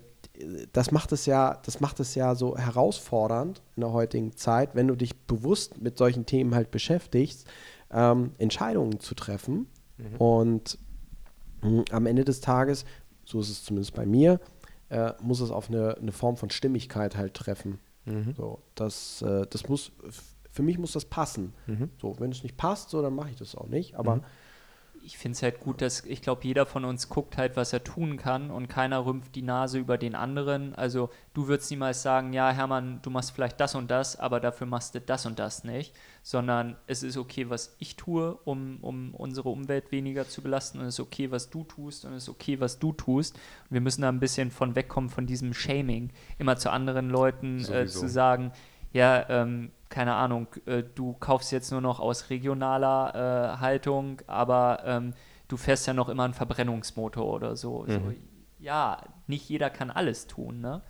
das macht es ja, das macht es ja so herausfordernd in der heutigen Zeit, wenn du dich bewusst mit solchen Themen halt beschäftigst, ähm, Entscheidungen zu treffen. Mhm. Und mh, am Ende des Tages, so ist es zumindest bei mir, äh, muss es auf eine, eine Form von Stimmigkeit halt treffen. Mhm. So, das, äh, das muss für mich muss das passen. Mhm. So, wenn es nicht passt, so, dann mache ich das auch nicht. Aber ich finde es halt gut, dass ich glaube, jeder von uns guckt halt, was er tun kann und keiner rümpft die Nase über den anderen. Also du würdest niemals sagen, ja, Hermann, du machst vielleicht das und das, aber dafür machst du das und das nicht, sondern es ist okay, was ich tue, um, um unsere Umwelt weniger zu belasten und es ist okay, was du tust und es ist okay, was du tust. Und wir müssen da ein bisschen von wegkommen von diesem Shaming, immer zu anderen Leuten äh, zu sagen, ja, ähm, keine Ahnung, äh, du kaufst jetzt nur noch aus regionaler äh, Haltung, aber ähm, du fährst ja noch immer einen Verbrennungsmotor oder so. so. Ja, nicht jeder kann alles tun, ne?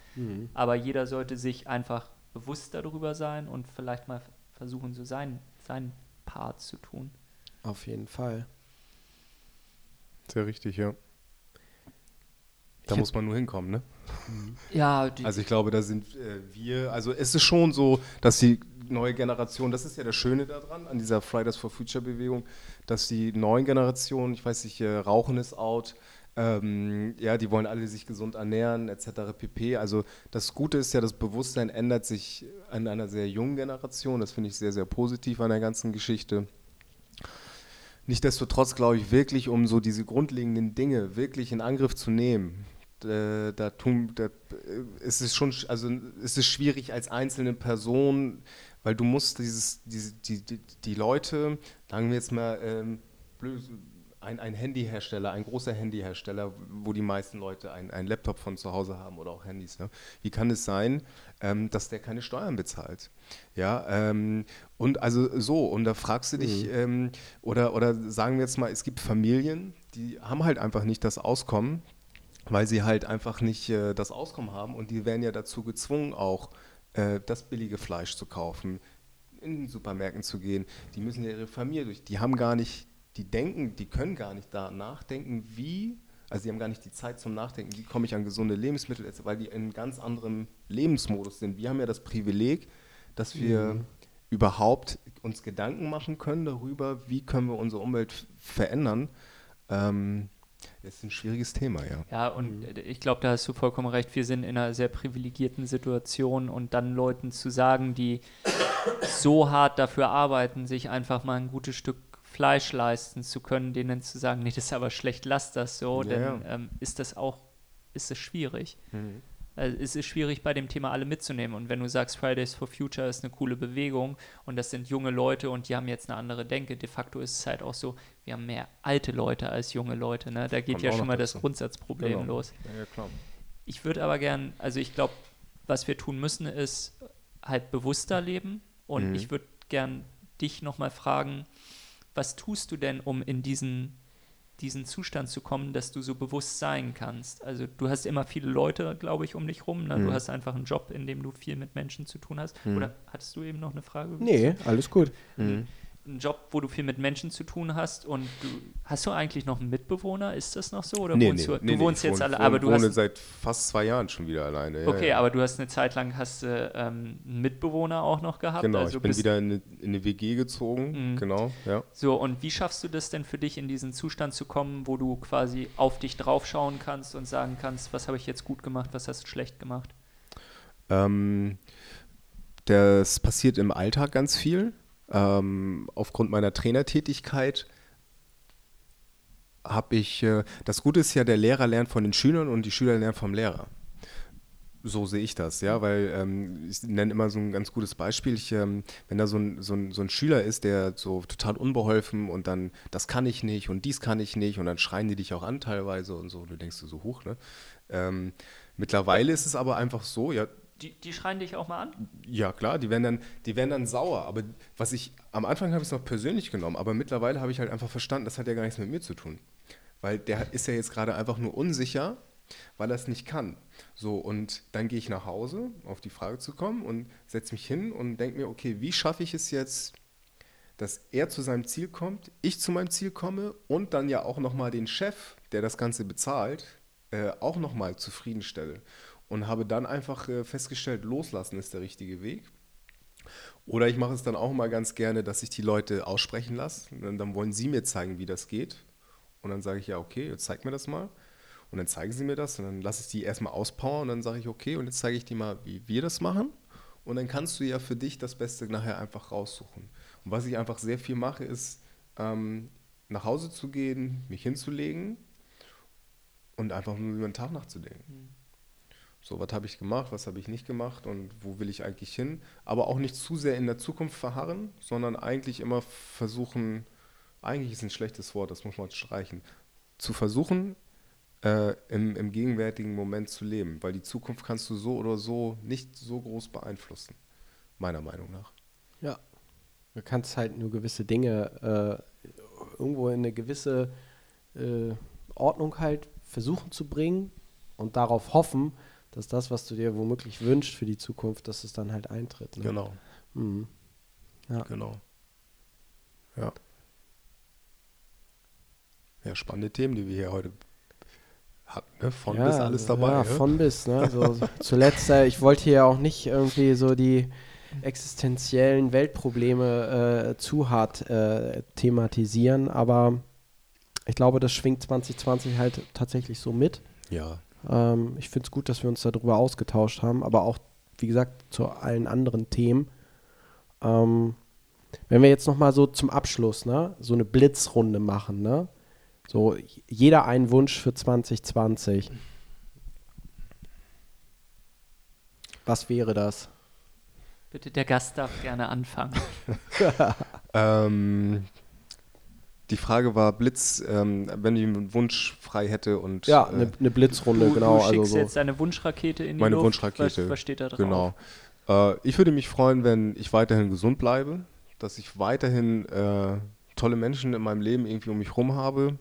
Aber jeder sollte sich einfach bewusst darüber sein und vielleicht mal versuchen, so sein, seinen Part zu tun. auf jeden Fall. Sehr richtig, ja. Da Ich muss man nur hinkommen, ne? Ja, die, Also ich glaube, da sind äh, wir, also es ist schon so, dass die neue Generation, das ist ja das Schöne daran, an dieser Fridays for Future Bewegung, dass die neuen Generationen, ich weiß nicht, äh, Rauchen ist out, ähm, ja, die wollen alle sich gesund ernähren, etc. pp. Also das Gute ist ja, das Bewusstsein ändert sich an einer sehr jungen Generation, das finde ich sehr, sehr positiv an der ganzen Geschichte. Nichtsdestotrotz glaube ich wirklich, um so diese grundlegenden Dinge wirklich in Angriff zu nehmen, äh, da tun, da, äh, es ist schon, also es ist schwierig als einzelne Person, weil du musst dieses, diese, die, die, die Leute, sagen wir jetzt mal, ähm, blöd, ein, ein Handyhersteller, ein großer Handyhersteller, wo die meisten Leute ein, ein Laptop von zu Hause haben oder auch Handys. Ne? Wie kann es sein, ähm, dass der keine Steuern bezahlt? Ja, ähm, und also so, und da fragst du dich, ähm, oder, oder sagen wir jetzt mal, es gibt Familien, die haben halt einfach nicht das Auskommen, weil sie halt einfach nicht äh, das Auskommen haben und die werden ja dazu gezwungen, auch äh, das billige Fleisch zu kaufen, in den Supermärkten zu gehen. Die müssen ja ihre Familie durch. Die haben gar nicht, die denken, die können gar nicht da nachdenken, wie, also die haben gar nicht die Zeit zum Nachdenken, wie komme ich an gesunde Lebensmittel, weil die in einem ganz anderem Lebensmodus sind. Wir haben ja das Privileg, dass wir überhaupt uns Gedanken machen können darüber, wie können wir unsere Umwelt verändern. Ähm, das ist ein schwieriges Thema, ja. Ja, und äh, ich glaube, da hast du vollkommen recht. Wir sind in einer sehr privilegierten Situation und dann Leuten zu sagen, die so hart dafür arbeiten, sich einfach mal ein gutes Stück Fleisch leisten zu können, denen zu sagen, nee, das ist aber schlecht, lass das so, Ja, dann ja. Ähm, ist das auch, ist es schwierig. Also es ist schwierig, bei dem Thema alle mitzunehmen. Und wenn du sagst, Fridays for Future ist eine coole Bewegung und das sind junge Leute und die haben jetzt eine andere Denke, de facto ist es halt auch so, wir haben mehr alte Leute als junge Leute. Ne? Da geht Kommt ja schon mal das dazu. Grundsatzproblem Genau. los. Ja. Ich würde aber gern, also ich glaube, was wir tun müssen, ist halt bewusster leben. Und Mhm. ich würde gern dich nochmal fragen, was tust du denn, um in diesen, diesen Zustand zu kommen, dass du so bewusst sein kannst? Also du hast immer viele Leute, glaube ich, um dich rum. Ne? Du Mhm. hast einfach einen Job, in dem du viel mit Menschen zu tun hast. Mhm. Oder hattest du eben noch eine Frage? Nee, alles gut. Mhm. Einen Job, wo du viel mit Menschen zu tun hast und du hast du eigentlich noch einen Mitbewohner? Ist das noch so? Oder Nee, wohnst nee, du, nee, du wohnst ich jetzt wohne, alle, wohne, aber du wohne hast seit fast zwei Jahren schon wieder alleine. Ja, Okay, ja. aber du hast eine Zeit lang hast du ähm, einen Mitbewohner auch noch gehabt. Genau, also ich bin wieder in eine, in eine WG gezogen, Mhm. genau, ja. So, und wie schaffst du das denn für dich, in diesen Zustand zu kommen, wo du quasi auf dich draufschauen kannst und sagen kannst, was habe ich jetzt gut gemacht, was hast du schlecht gemacht? Ähm, das passiert im Alltag ganz viel. Ähm, aufgrund meiner Trainertätigkeit habe ich, äh, das Gute ist ja, der Lehrer lernt von den Schülern und die Schüler lernen vom Lehrer. So sehe ich das, ja, weil ähm, ich nenne immer so ein ganz gutes Beispiel. Ich, ähm, wenn da so ein, so, ein, so ein Schüler ist, der so total unbeholfen und dann, das kann ich nicht und dies kann ich nicht und dann schreien die dich auch an teilweise und so, du denkst so hoch, ne? Ähm, mittlerweile ist es aber einfach so, ja, Die, die schreien dich auch mal an? ja, klar, die werden dann, die werden dann sauer. Aber was ich, am Anfang habe ich es noch persönlich genommen, aber mittlerweile habe ich halt einfach verstanden, das hat ja gar nichts mit mir zu tun. Weil der ist ja jetzt gerade einfach nur unsicher, weil er es nicht kann. So, und dann gehe ich nach Hause, auf die Frage zu kommen, und setze mich hin und denke mir, okay, wie schaffe ich es jetzt, dass er zu seinem Ziel kommt, ich zu meinem Ziel komme und dann ja auch nochmal den Chef, der das Ganze bezahlt, äh, auch nochmal zufriedenstelle. Und habe dann einfach äh, festgestellt, loslassen ist der richtige Weg. Oder ich mache es dann auch mal ganz gerne, dass ich die Leute aussprechen lasse. Dann, wollen sie mir zeigen, wie das geht. Und dann sage ich, ja, okay, jetzt zeig mir das mal. Und dann zeigen sie mir das und dann lasse ich die erstmal auspowern und dann sage ich, okay, und jetzt zeige ich dir mal, wie wir das machen. Und dann kannst du ja für dich das Beste nachher einfach raussuchen. Und was ich einfach sehr viel mache, ist ähm, nach Hause zu gehen, mich hinzulegen und einfach nur über den Tag nachzudenken. So, was habe ich gemacht, was habe ich nicht gemacht und wo will ich eigentlich hin? Aber auch nicht zu sehr in der Zukunft verharren, sondern eigentlich immer versuchen, eigentlich ist ein schlechtes Wort, das muss man streichen, zu versuchen, äh, im, im gegenwärtigen Moment zu leben, weil die Zukunft kannst du so oder so nicht so groß beeinflussen, meiner Meinung nach. Ja, du kannst halt nur gewisse Dinge äh, irgendwo in eine gewisse äh, Ordnung halt versuchen zu bringen und darauf hoffen, dass das, was du dir womöglich wünschst für die Zukunft, dass es dann halt eintritt. Ne? Genau. Mhm. Ja. Genau. Ja. Ja, spannende Themen, die wir hier heute hatten. Ne? Von ja, bis alles dabei. Ja, ne? von bis. Ne? So, zuletzt, äh, ich wollte hier auch nicht irgendwie so die existenziellen Weltprobleme äh, zu hart äh, thematisieren, aber ich glaube, das schwingt 2020 halt tatsächlich so mit. Ja. Ähm, ich finde es gut, dass wir uns darüber ausgetauscht haben, aber auch, wie gesagt, zu allen anderen Themen. Ähm, wenn wir jetzt nochmal so zum Abschluss, ne, so eine Blitzrunde machen, ne? So, jeder einen Wunsch für 2020. Was wäre das? Bitte, der Gast darf gerne anfangen. ähm, die Frage war Blitz, ähm, wenn ich einen Wunsch frei hätte und ja, eine äh, ne Blitzrunde, du, genau. Du schickst also so. jetzt deine Wunschrakete in die meine Luft. Wunschrakete. Was, was steht da drauf? Genau. Äh, ich würde mich freuen, wenn ich weiterhin gesund bleibe, dass ich weiterhin äh, tolle Menschen in meinem Leben irgendwie um mich herum habe,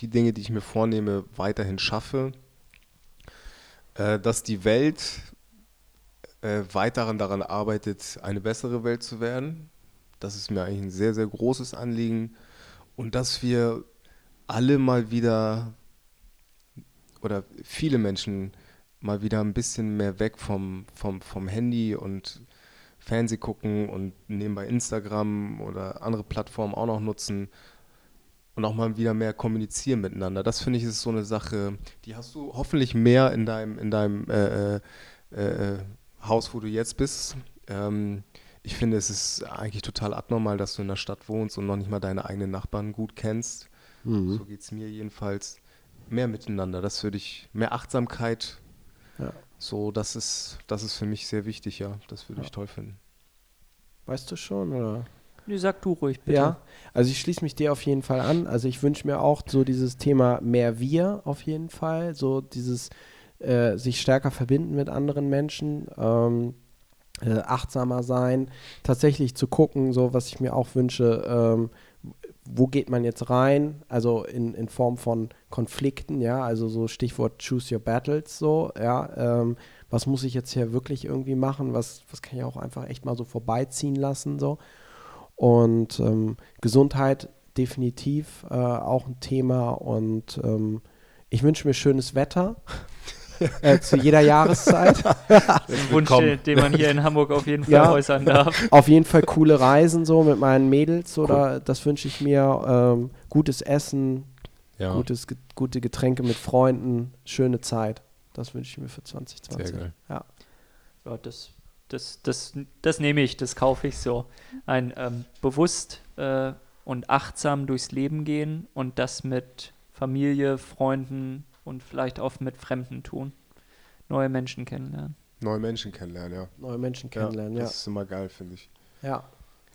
die Dinge, die ich mir vornehme, weiterhin schaffe, äh, dass die Welt äh, weiterhin daran arbeitet, eine bessere Welt zu werden. Das ist mir eigentlich ein sehr, sehr großes Anliegen. Und dass wir alle mal wieder oder viele Menschen mal wieder ein bisschen mehr weg vom, vom, vom Handy und Fernseh gucken und nebenbei Instagram oder andere Plattformen auch noch nutzen und auch mal wieder mehr kommunizieren miteinander. Das finde ich ist so eine Sache, die hast du hoffentlich mehr in deinem, in deinem äh, äh, äh Haus, wo du jetzt bist. Ähm, ich finde, es ist eigentlich total abnormal, dass du in der Stadt wohnst und noch nicht mal deine eigenen Nachbarn gut kennst. Mhm. So geht es mir jedenfalls. Mehr miteinander, das würde ich, mehr Achtsamkeit. Ja. So, das ist, das ist für mich sehr wichtig, ja. Das würde ja. ich toll finden. Weißt du schon, oder? Nee, sag du ruhig, bitte. Ja, also ich schließe mich dir auf jeden Fall an. Also ich wünsche mir auch so dieses Thema mehr wir auf jeden Fall. So dieses äh, sich stärker verbinden mit anderen Menschen. Ähm, äh, achtsamer sein, tatsächlich zu gucken, so was ich mir auch wünsche, ähm, wo geht man jetzt rein, also in, in Form von Konflikten, ja, also so Stichwort Choose Your Battles, so, ja, ähm, was muss ich jetzt hier wirklich irgendwie machen, was, was kann ich auch einfach echt mal so vorbeiziehen lassen, so. Und ähm, Gesundheit definitiv äh, auch ein Thema und ähm, ich wünsche mir schönes Wetter. äh, zu jeder Jahreszeit. Ein Wunsch, den man hier in Hamburg auf jeden Fall ja, äußern darf. Auf jeden Fall coole Reisen so mit meinen Mädels oder cool. das wünsche ich mir. Ähm, gutes Essen, ja. gutes, gute Getränke mit Freunden, schöne Zeit. Das wünsche ich mir für 2020. Sehr geil. Ja. ja das, das, das, das nehme ich, das kaufe ich so. Ein ähm, bewusst äh, und achtsam durchs Leben gehen und das mit Familie, Freunden, und vielleicht oft mit Fremden tun. Neue Menschen kennenlernen. Neue Menschen kennenlernen, ja. Neue Menschen kennenlernen, ja. Das ist immer geil, finde ich. Ja.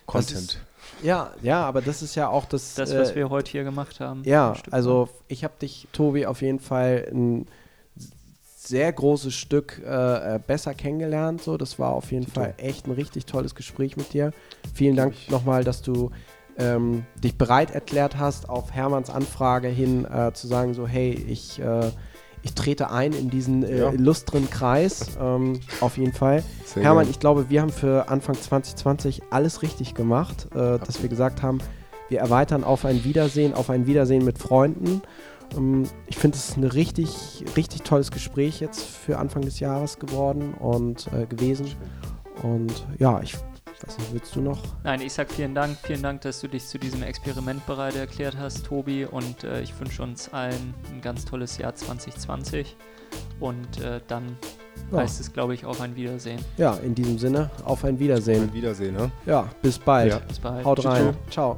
Content. Ist, ja, ja, aber das ist ja auch das. Das, was äh, wir heute hier gemacht haben. Ja, also ich habe dich, Tobi, auf jeden Fall ein sehr großes Stück äh, äh besser kennengelernt. So, das war auf jeden. Fall echt ein richtig tolles Gespräch mit dir. Vielen Dank nochmal, dass du ähm, dich bereit erklärt hast, auf Hermanns Anfrage hin äh, zu sagen, so hey, ich, äh, ich trete ein in diesen äh, ja. illustren Kreis, ähm, auf jeden Fall. Sehr Hermann, ich glaube, wir haben für Anfang 2020 alles richtig gemacht, äh, dass wir gesagt haben, wir erweitern auf ein Wiedersehen, auf ein Wiedersehen mit Freunden. Ähm, ich finde, es ist ein richtig, richtig tolles Gespräch jetzt für Anfang des Jahres geworden und äh, gewesen. Und ja, ich weiß nicht, willst du noch? Nein, ich sag vielen Dank. Vielen Dank, dass du dich zu diesem Experiment bereit erklärt hast, Tobi. Und äh, ich wünsche uns allen ein ganz tolles Jahr 2020. Und äh, dann Ja. heißt es, glaube ich, auf ein Wiedersehen. Ja, in diesem Sinne, auf ein Wiedersehen. Wiedersehen, ne? Ja, bis bald. Ja. Bis bald. Haut Tschüss, rein. Ciao.